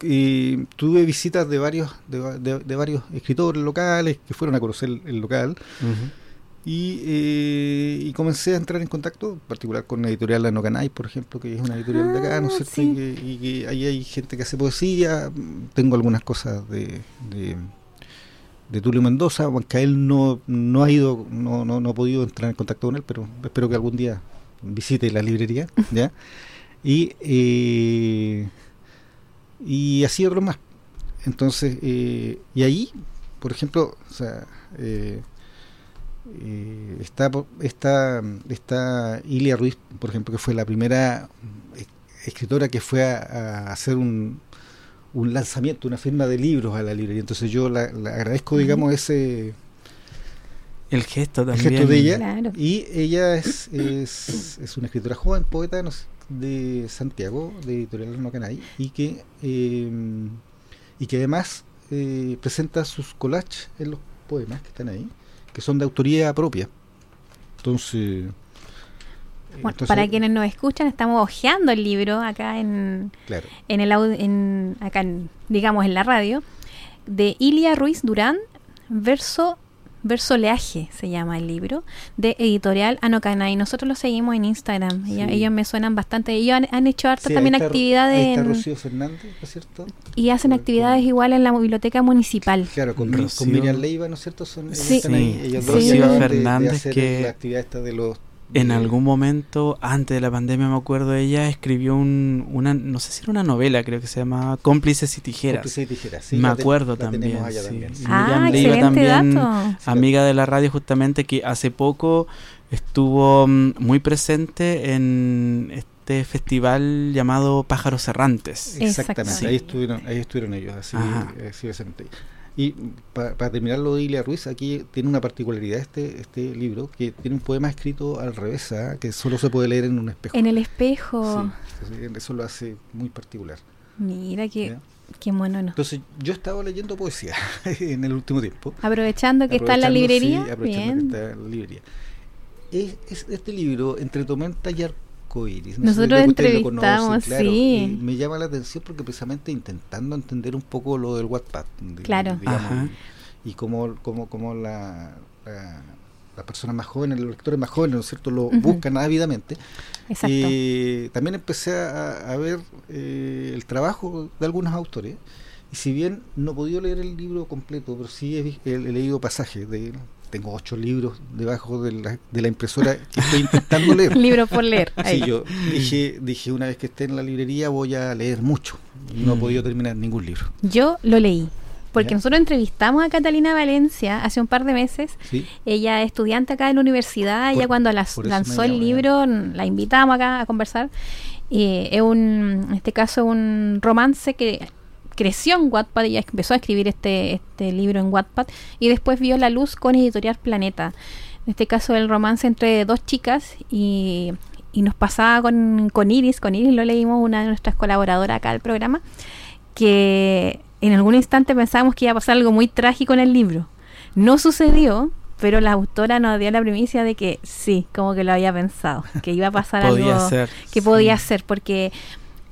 eh, tuve visitas de varios de, va- de- de varios escritores locales que fueron a conocer el, el local y, eh, y comencé a entrar en contacto, en particular con la editorial La Nocanay, por ejemplo, que es una editorial de acá, ¿no es Ah, cierto? sí. Y, que, y que ahí hay gente que hace poesía, tengo algunas cosas de, de, de Tulio Mendoza, aunque él no, no ha ido, no, no, no ha podido entrar en contacto con él, pero espero que algún día visite la librería, ¿ya? Y, eh, y así otros más. Entonces, eh, y ahí, por ejemplo, o sea, eh, eh, está, está, está Ilia Ruiz, por ejemplo, que fue la primera eh, escritora que fue a, a hacer un, un lanzamiento, una firma de libros a la librería. Entonces yo la, la agradezco, digamos, ese El gesto el también. gesto de ella. Claro. Y ella es, es, es una escritora joven, poeta no sé, de Santiago, de Editorial No Canay, y que, eh, y que además eh, presenta sus collages en los poemas que están ahí, que son de autoría propia. Entonces, Bueno, entonces, para quienes nos escuchan, estamos hojeando el libro acá en, Claro, en el en, acá en, digamos en la radio de Ilia Ruiz Durán verso verso oleaje se llama el libro de editorial Anocanay nosotros lo seguimos en Instagram Ellos, Sí. ellos me suenan bastante ellos han, han hecho harta Sí, ahí también está- actividades ahí está Rocío Fernández, ¿no es cierto? y hacen actividades igual en la biblioteca municipal Claro, con, Rocío. con Miriam Leiva, ¿no es cierto? Son, Sí. están ahí, Sí, ellas Rocío de- de Fernández, hacer que la actividad esta de los... En algún momento, antes de la pandemia, me acuerdo, ella escribió un, una, no sé si era una novela, creo que se llamaba Cómplices y Tijeras. Cómplices y tijeras, sí, me acuerdo la también. sí. también. Y ah Miriam Leiva también, dato amiga de la radio justamente, que hace poco estuvo mm, muy presente en este festival llamado Pájaros Errantes. Exactamente, ahí estuvieron, ahí estuvieron ellos, así, así. Y para terminar lo de Ilia Ruiz, aquí tiene una particularidad este este libro, que tiene un poema escrito al revés, ¿ah? que solo se puede leer en un espejo. en el espejo Sí, sí, eso lo hace muy particular. mira qué, ¿ya? qué mono no. Entonces, yo he estado leyendo poesía en el último tiempo. aprovechando que está en la Aprovechando, librería sí, aprovechando bien que está en la librería. Es, es este libro, Entre Tormenta y Arcoiris. Nosotros si entrevistamos, conocen, claro, sí. y me llama la atención porque precisamente intentando entender un poco lo del Wattpad. de- Claro. digamos, Ajá. y cómo, cómo, cómo la, la, las personas más jóvenes, los lectores más jóvenes, ¿no es cierto?, lo Ujú. buscan ávidamente. exacto Eh, también empecé a, a ver eh, el trabajo de algunos autores. Y si bien no he podido leer el libro completo, pero sí he, he- he leído pasajes de él. Tengo ocho libros debajo de la, de la impresora que estoy intentando leer. libro por leer ahí. Sí, yo dije, dije una vez que esté en la librería voy a leer mucho. Y no he Mm. podido terminar ningún libro. Yo lo leí. Porque ¿Ya? nosotros entrevistamos a Catalina Valencia hace un par de meses. ¿sí? Ella es estudiante acá en la universidad. Por- ella cuando las- lanzó el libro, la invitamos acá a conversar. Y es un, en este caso, un romance que creció en Wattpad. Ella empezó a escribir este, este libro en Wattpad. Y después vio la luz con Editorial Planeta. En este caso, el romance entre dos chicas y y nos pasaba con, con Iris, con Iris lo leímos, una de nuestras colaboradoras acá del programa, que en algún instante pensábamos que iba a pasar algo muy trágico en el libro. No sucedió, pero la autora nos dio la primicia de que sí, como que lo había pensado, que iba a pasar Podía algo ser, que sí. podía ser, porque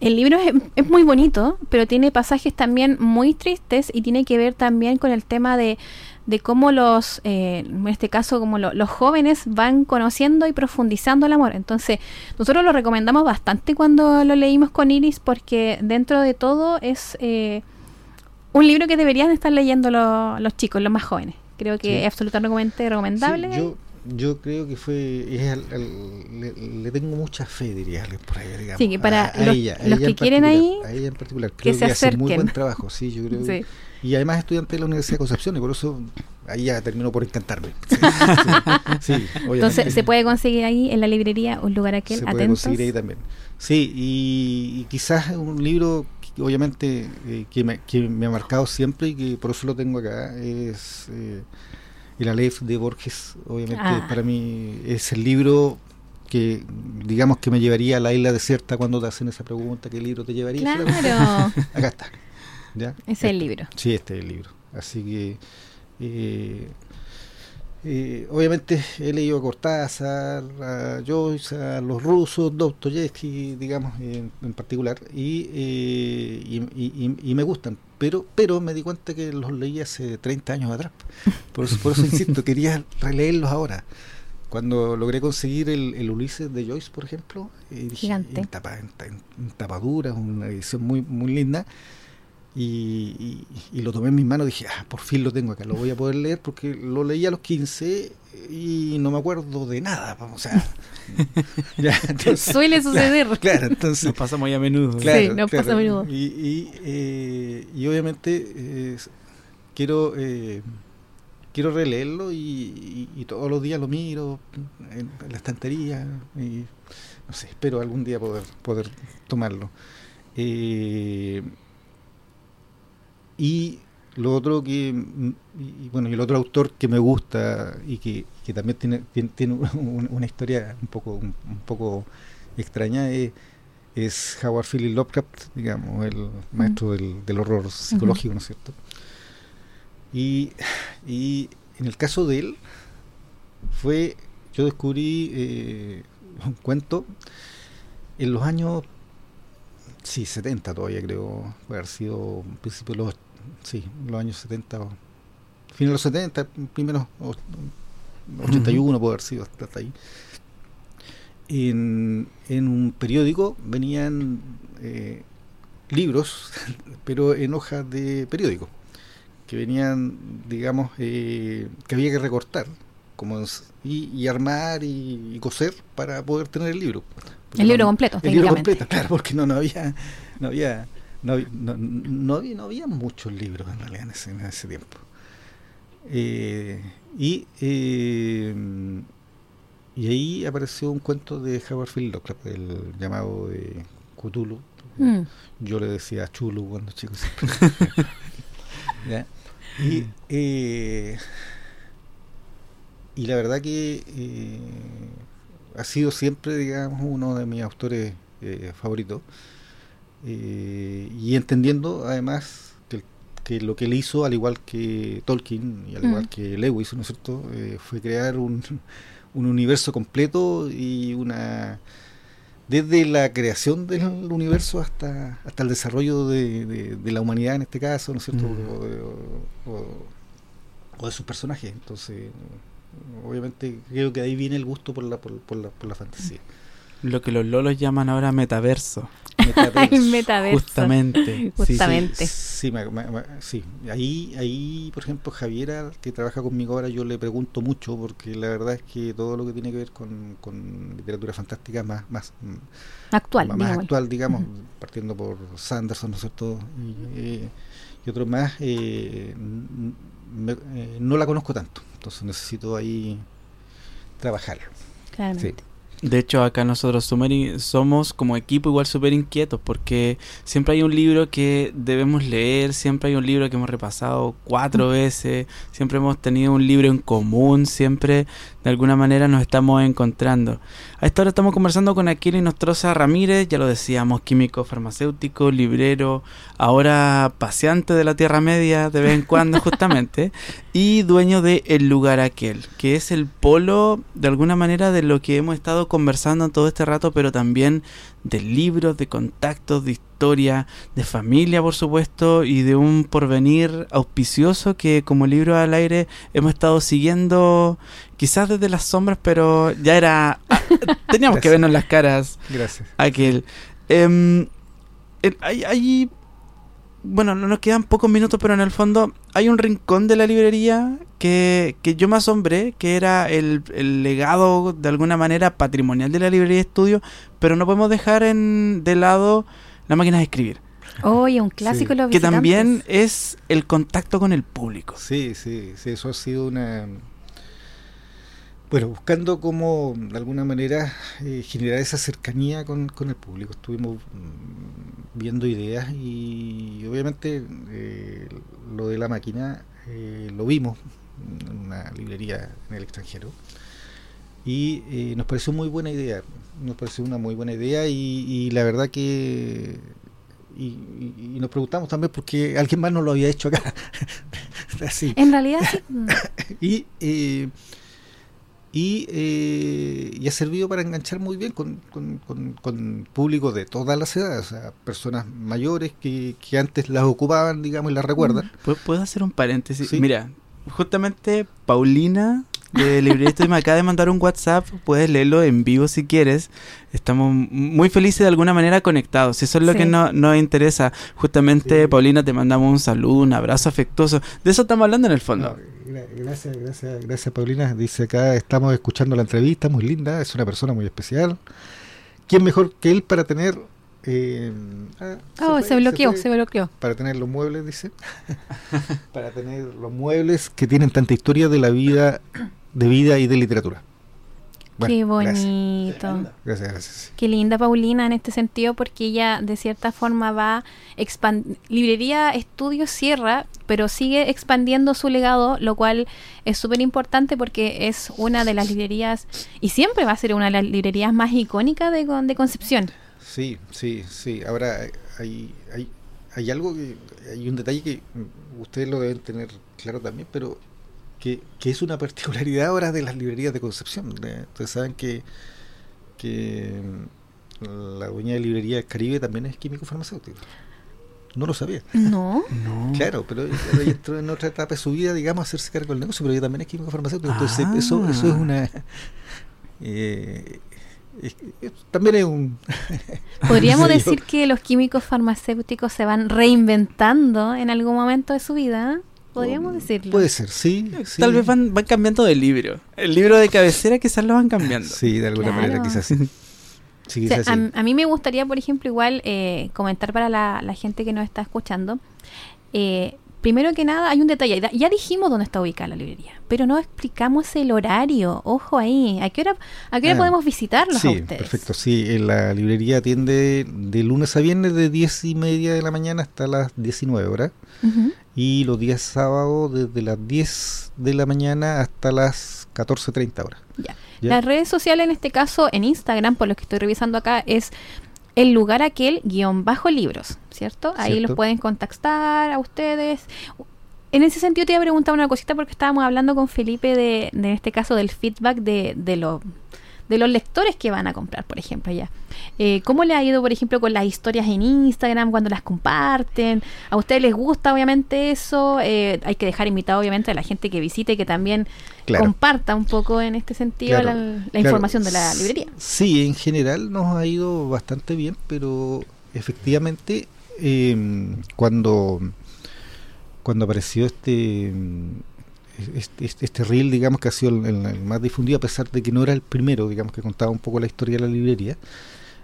el libro es, es muy bonito, pero tiene pasajes también muy tristes y tiene que ver también con el tema de, de cómo los, eh, en este caso, como lo- los jóvenes van conociendo y profundizando el amor. Entonces, nosotros lo recomendamos bastante cuando lo leímos con Iris, porque dentro de todo es eh, un libro que deberían estar leyendo lo- los chicos, los más jóvenes. Creo que Sí. es absolutamente recomendable. Sí, yo, yo creo que fue. es le, le tengo mucha fe, diría por ahí, digamos. Sí, que para a, a los- ella, a los ella que en quieren ahí, A ella en particular. que Creo se que, hace muy buen trabajo, sí, yo creo. Sí. Y además estudiante de la Universidad de Concepción, y por eso ahí ya terminó por encantarme. Sí, sí. Entonces, se puede conseguir ahí en la librería un lugar aquel, se puede atentos. conseguir ahí también. Sí, y, y quizás un libro que obviamente eh, que, me, que me ha marcado siempre y que por eso lo tengo acá es eh, El Aleph de Borges. Obviamente Ah. para mí es el libro que digamos que me llevaría a la isla desierta cuando te hacen esa pregunta, ¿qué libro te llevaría? Claro, Acá está. ¿Ya? ese es el libro. Sí, este es el libro. Así que, eh, eh, obviamente he leído a Cortázar, a Joyce, a los rusos, Dostoyevsky, digamos, en, en particular, y, eh, y, y- y- y me gustan. Pero, pero me di cuenta que los leí hace 30 años atrás. Por eso, por eso insisto, quería releerlos ahora. Cuando logré conseguir el, el Ulises de Joyce, por ejemplo, eh, Gigante. En, tapa, en, en tapadura, una edición muy, muy linda, y, y- y lo tomé en mis manos y dije, ah, por fin lo tengo acá, lo voy a poder leer porque lo leí a los 15 y no me acuerdo de nada, o sea, ya, entonces, Suele suceder. claro, entonces, Nos pasa muy a menudo. claro, nos pasa a menudo. Y, y, eh, y obviamente eh, quiero eh, quiero releerlo y, y- y todos los días lo miro en, en la estantería y no sé, espero algún día poder poder tomarlo. Eh, y lo otro que y, bueno y el otro autor que me gusta y que, que también tiene tiene, tiene un- una historia un poco un, un poco extraña es, es Howard Phillips Lovecraft digamos el maestro del, del horror psicológico no es cierto y, y en el caso de él fue yo descubrí eh, un cuento en los años sí 70 todavía creo puede haber sido principio de los sí los años 70 o fines de los 70 primeros o- 81 puede haber sido hasta ahí. En, en un periódico venían eh, libros pero en hojas de periódico que venían digamos eh, que había que recortar como y, y armar y, y coser para poder tener el libro. El libro No- completo, el libro completo claro porque no no había no había no, no, no había, no había muchos libros en realidad en ese, en ese tiempo Eh, y eh, y ahí apareció un cuento de Howard Phillips Lovecraft el llamado de Cthulhu Mm. yo le decía chulo cuando chico siempre. ¿Ya? Y, eh, y la verdad que eh, ha sido siempre, digamos, uno de mis autores eh, favoritos. Eh, y entendiendo además que, que lo que él hizo, al igual que Tolkien y al Mm. igual que Lewis, ¿no es cierto?, Eh, fue crear un, un universo completo y una desde la creación del universo hasta hasta el desarrollo de, de- de la humanidad en este caso, ¿no es cierto? Mm. O, de, o- o- o de sus personajes. Entonces, obviamente creo que ahí viene el gusto por la, por, por la, por la fantasía. Lo que los lolos llaman ahora metaverso. Metaverso. El metaverso. Justamente. Sí, Justamente. Sí, me- me- me- sí. Ahí, ahí, por ejemplo, Javiera, que trabaja conmigo ahora, yo le pregunto mucho, porque la verdad es que todo lo que tiene que ver con, con literatura fantástica más, más, Actual, más digámoslo. actual, digamos, partiendo por Sanderson, ¿no es cierto? Y, eh, y otros más, eh, eh, no la conozco tanto, entonces necesito ahí trabajarlo. Claramente. De hecho, acá nosotros sumeri- somos como equipo igual súper inquietos porque siempre hay un libro que debemos leer, siempre hay un libro que hemos repasado cuatro veces, siempre hemos tenido un libro en común, siempre de alguna manera nos estamos encontrando. A esta hora estamos conversando con Aquila Nostroza Ramírez, ya lo decíamos, químico farmacéutico, librero, ahora paseante de la Tierra Media de vez en cuando justamente, y dueño de El Lugar Aquel, que es el polo de alguna manera de lo que hemos estado conversando todo este rato, pero también de libros, de contactos, de historia, de familia por supuesto, y de un porvenir auspicioso que como libro al aire hemos estado siguiendo quizás desde las sombras, pero ya era... Ah, teníamos que vernos las caras. Gracias. Aquel. Em, hay, bueno, no nos quedan pocos minutos, pero en el fondo hay un rincón de la librería que, que yo me asombré, que era el, legado de alguna manera patrimonial de la librería de estudio, pero no podemos dejar en, de lado la máquina de escribir. Oye, un clásico Que también es el contacto con el público. Sí, sí, sí, eso ha sido una bueno, buscando cómo de alguna manera eh, generar esa cercanía con, el público. Estuvimos mm, viendo ideas y obviamente eh, lo de la máquina eh, lo vimos en una librería en el extranjero y nos pareció muy buena idea. Nos pareció una muy buena idea y, la verdad que y, nos preguntamos también por qué alguien más no lo había hecho acá. En realidad sí. y y, eh, ha servido para enganchar muy bien con, con, público de todas las edades, o sea, personas mayores que, que antes las ocupaban, digamos, y las recuerdan. ¿Puedo hacer un paréntesis? Mira, justamente Paulina de Librería me acaba de mandar un WhatsApp, puedes leerlo en vivo si quieres. Estamos muy felices de alguna manera conectados. Eso es lo que no, nos interesa. Justamente, Paulina, te mandamos un saludo, un abrazo afectuoso. De eso estamos hablando en el fondo. Gracias, gracias, gracias, Paulina. Dice acá, estamos escuchando la entrevista, muy linda, es una persona muy especial. ¿Quién mejor que él para tener eh, ah, oh, se, bloqueó, se, bloqueó. Para tener los muebles, dice. para tener los muebles que tienen tanta historia de la vida de vida y de literatura. Qué bonito. Gracias. gracias, Qué linda Paulina en este sentido porque ella de cierta forma va expandiendo. Librería Estudio cierra, pero sigue expandiendo su legado, lo cual es súper importante porque es una de las librerías y siempre va a ser una de las librerías más icónicas de, de Concepción. Sí, sí, sí. Ahora hay, hay, hay algo que, hay un detalle que ustedes lo deben tener claro también, pero que, es una particularidad ahora de las librerías de Concepción. Ustedes saben que, que mm, la dueña de librería Caribe también es químico farmacéutico. No lo sabía. No. Claro, pero ella entró en otra etapa de su vida, digamos, hacerse cargo del negocio, pero ella también es químico farmacéutico. Entonces, ah. eso, eso es una. Eh, también es un... Podríamos decir que los químicos farmacéuticos se van reinventando en algún momento de su vida podríamos decirlo. Puede ser, sí. Tal vez van, van cambiando de libro. El libro de cabecera quizás lo van cambiando. Sí, de alguna manera quizás sí. a, mí me gustaría, por ejemplo, igual eh, comentar para la, la, gente que nos está escuchando. Eh, primero que nada, hay un detalle. Ya dijimos dónde está ubicada la librería, pero no explicamos el horario. Ojo ahí. ¿A qué hora, a qué hora ah, podemos visitarlos sí, a ustedes? Perfecto, sí. La librería atiende de lunes a viernes de 10 y media de la mañana hasta las 19 horas. Y los días sábados desde las 10 de la mañana hasta las 14.30 horas. Ya. Las redes sociales, en este caso en Instagram, por lo que estoy revisando acá, es el lugar aquel guion bajo libros, ¿cierto? Ahí los pueden contactar a ustedes. En ese sentido te iba a preguntar una cosita porque estábamos hablando con Felipe de, de en este caso del feedback de, de, lo, de los lectores que van a comprar, por ejemplo, allá. Eh, ¿Cómo le ha ido, por ejemplo, con las historias en Instagram cuando las comparten? ¿A ustedes les gusta, obviamente, eso? Eh, hay que dejar invitado, obviamente, a la gente que visite que también comparta un poco en este sentido la, información de la librería. Sí, en general nos ha ido bastante bien, pero efectivamente, em, cuando, cuando apareció este este, este, este, reel, digamos, que ha sido el, más difundido, a pesar de que no era el primero, digamos, que contaba un poco la historia de la librería,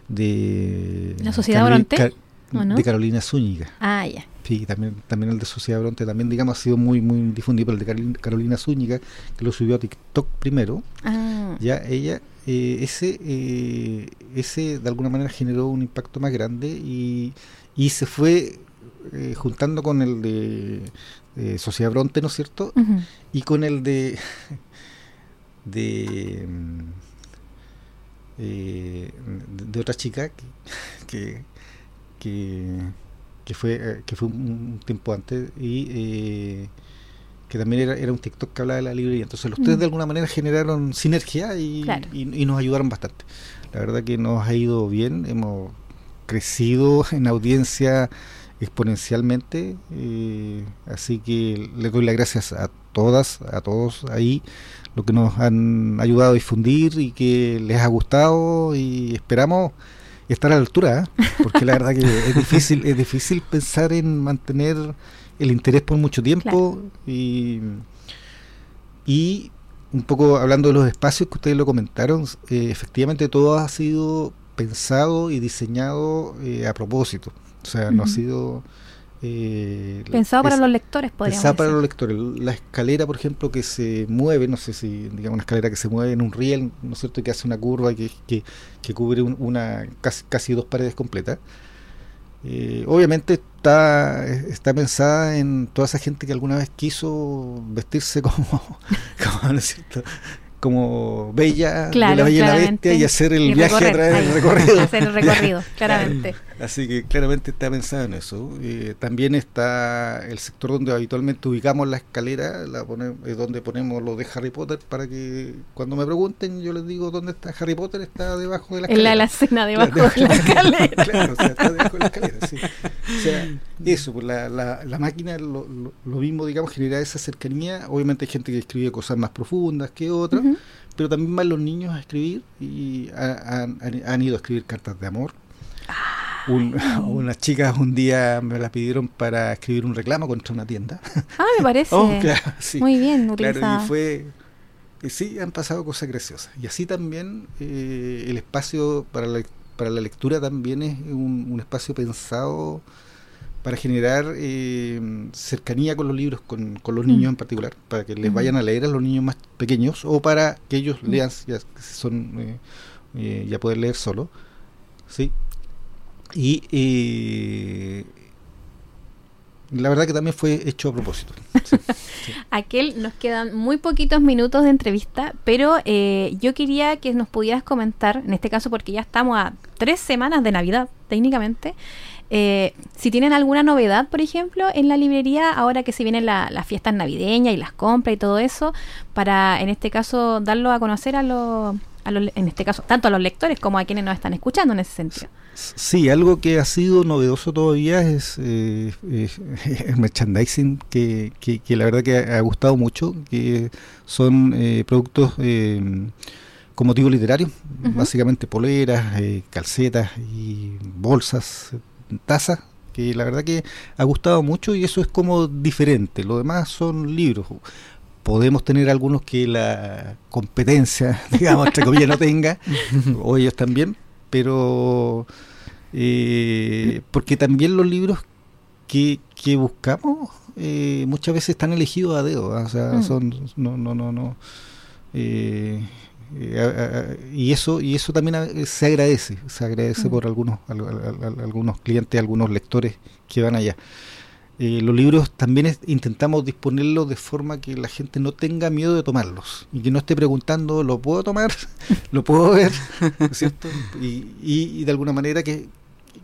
de... ¿La Sociedad Bronte? De Carolina Zúñiga. Ah, ya. Sí, también, también el de Sociedad Bronte, también, digamos, ha sido muy muy difundido, pero el de Carolina, Zúñiga, que lo subió a TikTok primero, ah. ya ella, eh, ese, eh, ese de alguna manera generó un impacto más grande y, y se fue eh, juntando con el de, eh, Sociedad Bronte, ¿no es cierto? y con el de, de, mm, eh, de otra chica que, que, que, fue, eh, que fue un tiempo antes y eh, que también era, era un TikTok que hablaba de la librería. Entonces los tres Mm. de alguna manera generaron sinergia y, Claro. y- y nos ayudaron bastante. La verdad que nos ha ido bien, hemos crecido en audiencia exponencialmente, eh, así que le doy las gracias a todas, a todos ahí, lo que nos han ayudado a difundir y que les ha gustado y esperamos estar a la altura, ¿eh? porque la verdad que es difícil, es difícil pensar en mantener el interés por mucho tiempo y, y un poco hablando de los espacios que ustedes lo comentaron, eh, efectivamente todo ha sido pensado y diseñado eh, a propósito, o sea, no ha sido eh, Pensado para los lectores, podríamos Pensada para los lectores. La escalera, por ejemplo, que se mueve, no sé si, digamos, una escalera que se mueve en un riel, ¿no es cierto?, que hace una curva que, que, que cubre un- una casi, casi dos paredes completas. Eh, obviamente está, está pensada en toda esa gente que alguna vez quiso vestirse como, como, ¿no es cierto? como bella Claro, de la bella y la bestia y hacer el Y viaje a recorrer, través del recorrido. Hacer el recorrido, claramente. Así que claramente está pensado en eso. Eh, también está el sector donde habitualmente ubicamos la escalera, la pone- es donde ponemos lo de Harry Potter para que cuando me pregunten yo les digo dónde está Harry Potter, está debajo de la En la escalera. alacena debajo Claro, de la escalera. claro, o sea, está debajo de la escalera, sí. O sea, eso, pues la, la, la máquina lo, lo, lo mismo, digamos, genera esa cercanía. Obviamente hay gente que escribe cosas más profundas que otras, pero también van los niños a escribir y ha- han, han- han ido a escribir cartas de amor. Un- unas chicas un día me las pidieron para escribir un reclamo contra una tienda. Ah, me parece. Oh, Claro, sí. Muy bien Claro, utilizada. y fue. y sí, han pasado cosas graciosas. Y así también eh, el espacio para la, para la lectura también es un, un espacio pensado para generar eh, cercanía con los libros, con, con los niños Mm. en particular, para que les Ujú. vayan a leer a los niños más pequeños o para que ellos Mm. lean, ya son eh, eh, ya pueden leer solo. ¿sí? Y eh, la verdad que también fue hecho a propósito. Aquel, nos quedan muy poquitos minutos de entrevista, pero eh, yo quería que nos pudieras comentar, en este caso porque ya estamos a tres semanas de Navidad, técnicamente, eh, si tienen alguna novedad, por ejemplo, en la librería, ahora que se vienen la- las fiestas navideñas y las compras y todo eso, para, en este caso, darlo a conocer a los, a los- en este caso, tanto a los lectores como a quienes nos están escuchando en ese sentido. Sí, algo que ha sido novedoso todavía es eh, eh, el merchandising, que, que, que la verdad que ha, gustado mucho, que son eh, productos eh, con motivo literario, básicamente poleras, eh, calcetas y bolsas, tazas, que la verdad que ha gustado mucho y eso es como diferente, lo demás son libros. Podemos tener algunos que la competencia, digamos, entre comillas, no tenga, o ellos también, pero eh, porque también los libros que, que buscamos eh, muchas veces están elegidos a dedo, ¿ah? o sea, Mm. son no no no no eh, eh, y eso y eso también a- se agradece, se agradece Mm. por algunos al- al- al- algunos clientes, algunos lectores que van allá. Eh, los libros también es- intentamos disponerlos de forma que la gente no tenga miedo de tomarlos y que no esté preguntando, ¿lo puedo tomar? ¿Lo puedo ver? ¿No es ¿Cierto? Y, y- y de alguna manera que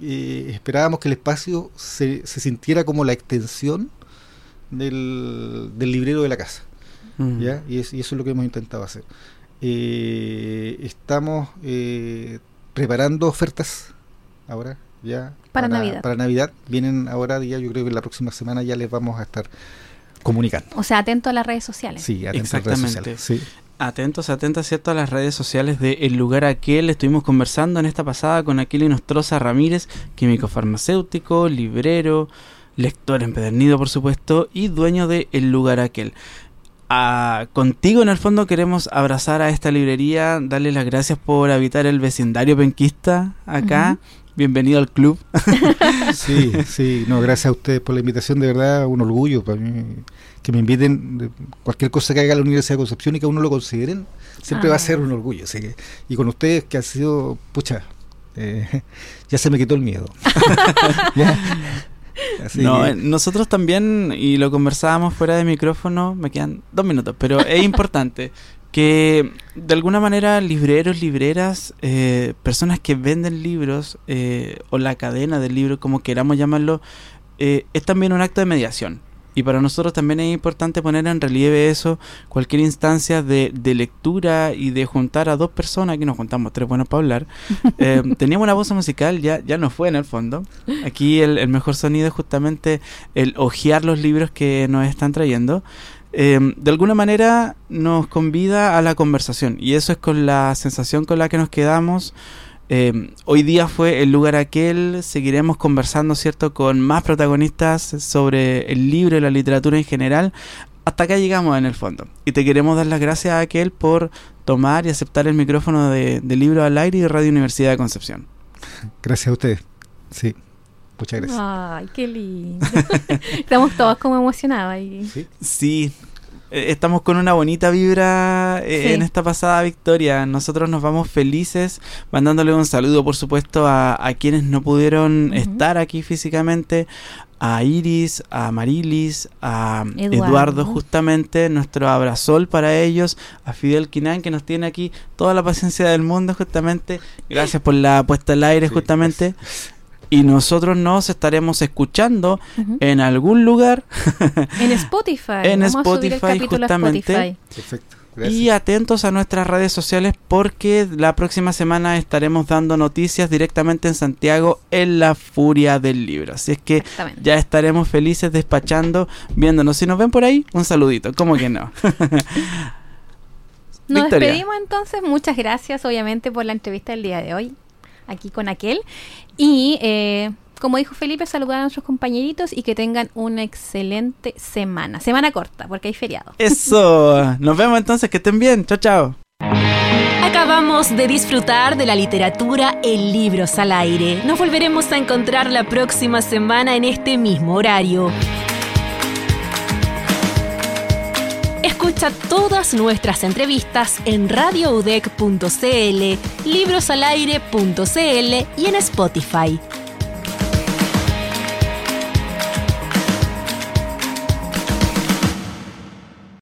eh, esperábamos que el espacio se, se sintiera como la extensión del, del librero de la casa. Mm. ¿ya? Y, es- y eso es lo que hemos intentado hacer. Eh, estamos eh, preparando ofertas ahora ya Para Navidad. Para Navidad vienen ahora ya yo creo que la próxima semana ya les vamos a estar comunicando. O sea, atento a las redes sociales. Sí, atentos a las redes Exactamente. sociales. Sí. Atentos, atentas, ¿cierto? A las redes sociales de El Lugar Aquel. Estuvimos conversando en esta pasada con Aquilino Nostroza Ramírez, químico farmacéutico, librero, lector empedernido, por supuesto, y dueño de El Lugar Aquel. Ah, contigo, en el fondo, queremos abrazar a esta librería, darle las gracias por habitar el vecindario penquista acá. Bienvenido al club. Sí, sí, no, gracias a ustedes por la invitación, de verdad, un orgullo para mí que me inviten, de cualquier cosa que haga la Universidad de Concepción y que a uno lo consideren, siempre Ah. va a ser un orgullo. Así que, y con ustedes que ha sido, pucha, eh, ya se me quitó el miedo. Ya. Así no, que- eh, nosotros también, y lo conversábamos fuera de micrófono, me quedan dos minutos, pero es importante. Que de alguna manera libreros, libreras, eh, personas que venden libros eh, o la cadena del libro, como queramos llamarlo, eh, es también un acto de mediación. Y para nosotros también es importante poner en relieve eso, cualquier instancia de, de lectura y de juntar a dos personas, aquí nos juntamos tres buenos para hablar. Eh, teníamos una voz musical, ya, ya no fue en el fondo. Aquí el, el mejor sonido es justamente el hojear los libros que nos están trayendo. Eh, de alguna manera nos convida a la conversación y eso es con la sensación con la que nos quedamos. Eh, hoy día fue el lugar aquel, seguiremos conversando, ¿cierto?, con más protagonistas sobre el libro y la literatura en general. Hasta acá llegamos en el fondo. Y te queremos dar las gracias a aquel por tomar y aceptar el micrófono de, de Libro al Aire y Radio Universidad de Concepción. Gracias a ustedes. Sí, muchas gracias. Ay, qué lindo. Estamos todos como emocionados ahí. Sí. Sí, eh, estamos con una bonita vibra eh, Sí. en esta pasada victoria. Nosotros nos vamos felices, mandándole un saludo, por supuesto, a, a quienes no pudieron Ujú. estar aquí físicamente. A Iris, a Marilis, a Eduardo. Eduardo. justamente, nuestro abrazol para ellos, a Fidel Quinan que nos tiene aquí toda la paciencia del mundo justamente, gracias por la puesta al aire Sí, justamente, y nosotros nos estaremos escuchando en algún lugar En Spotify. En Vamos a subir el Spotify, justamente. Spotify. Perfecto. Gracias. Y atentos a nuestras redes sociales porque la próxima semana estaremos dando noticias directamente en Santiago en la furia del libro. Así es que ya estaremos felices despachando, viéndonos. Si nos ven por ahí, un saludito. ¿Cómo que no? Nos Victoria. despedimos entonces. Muchas gracias, obviamente, por la entrevista del día de hoy, aquí con aquel. Y eh, como dijo Felipe, saludar a nuestros compañeritos y que tengan una excelente semana. Semana corta, porque hay feriado. Eso. Nos vemos entonces. Que estén bien. Chao, chao. Acabamos de disfrutar de la literatura en libros al aire. Nos volveremos a encontrar la próxima semana en este mismo horario. Escucha todas nuestras entrevistas en radioudec.cl, librosalaire.cl y en Spotify.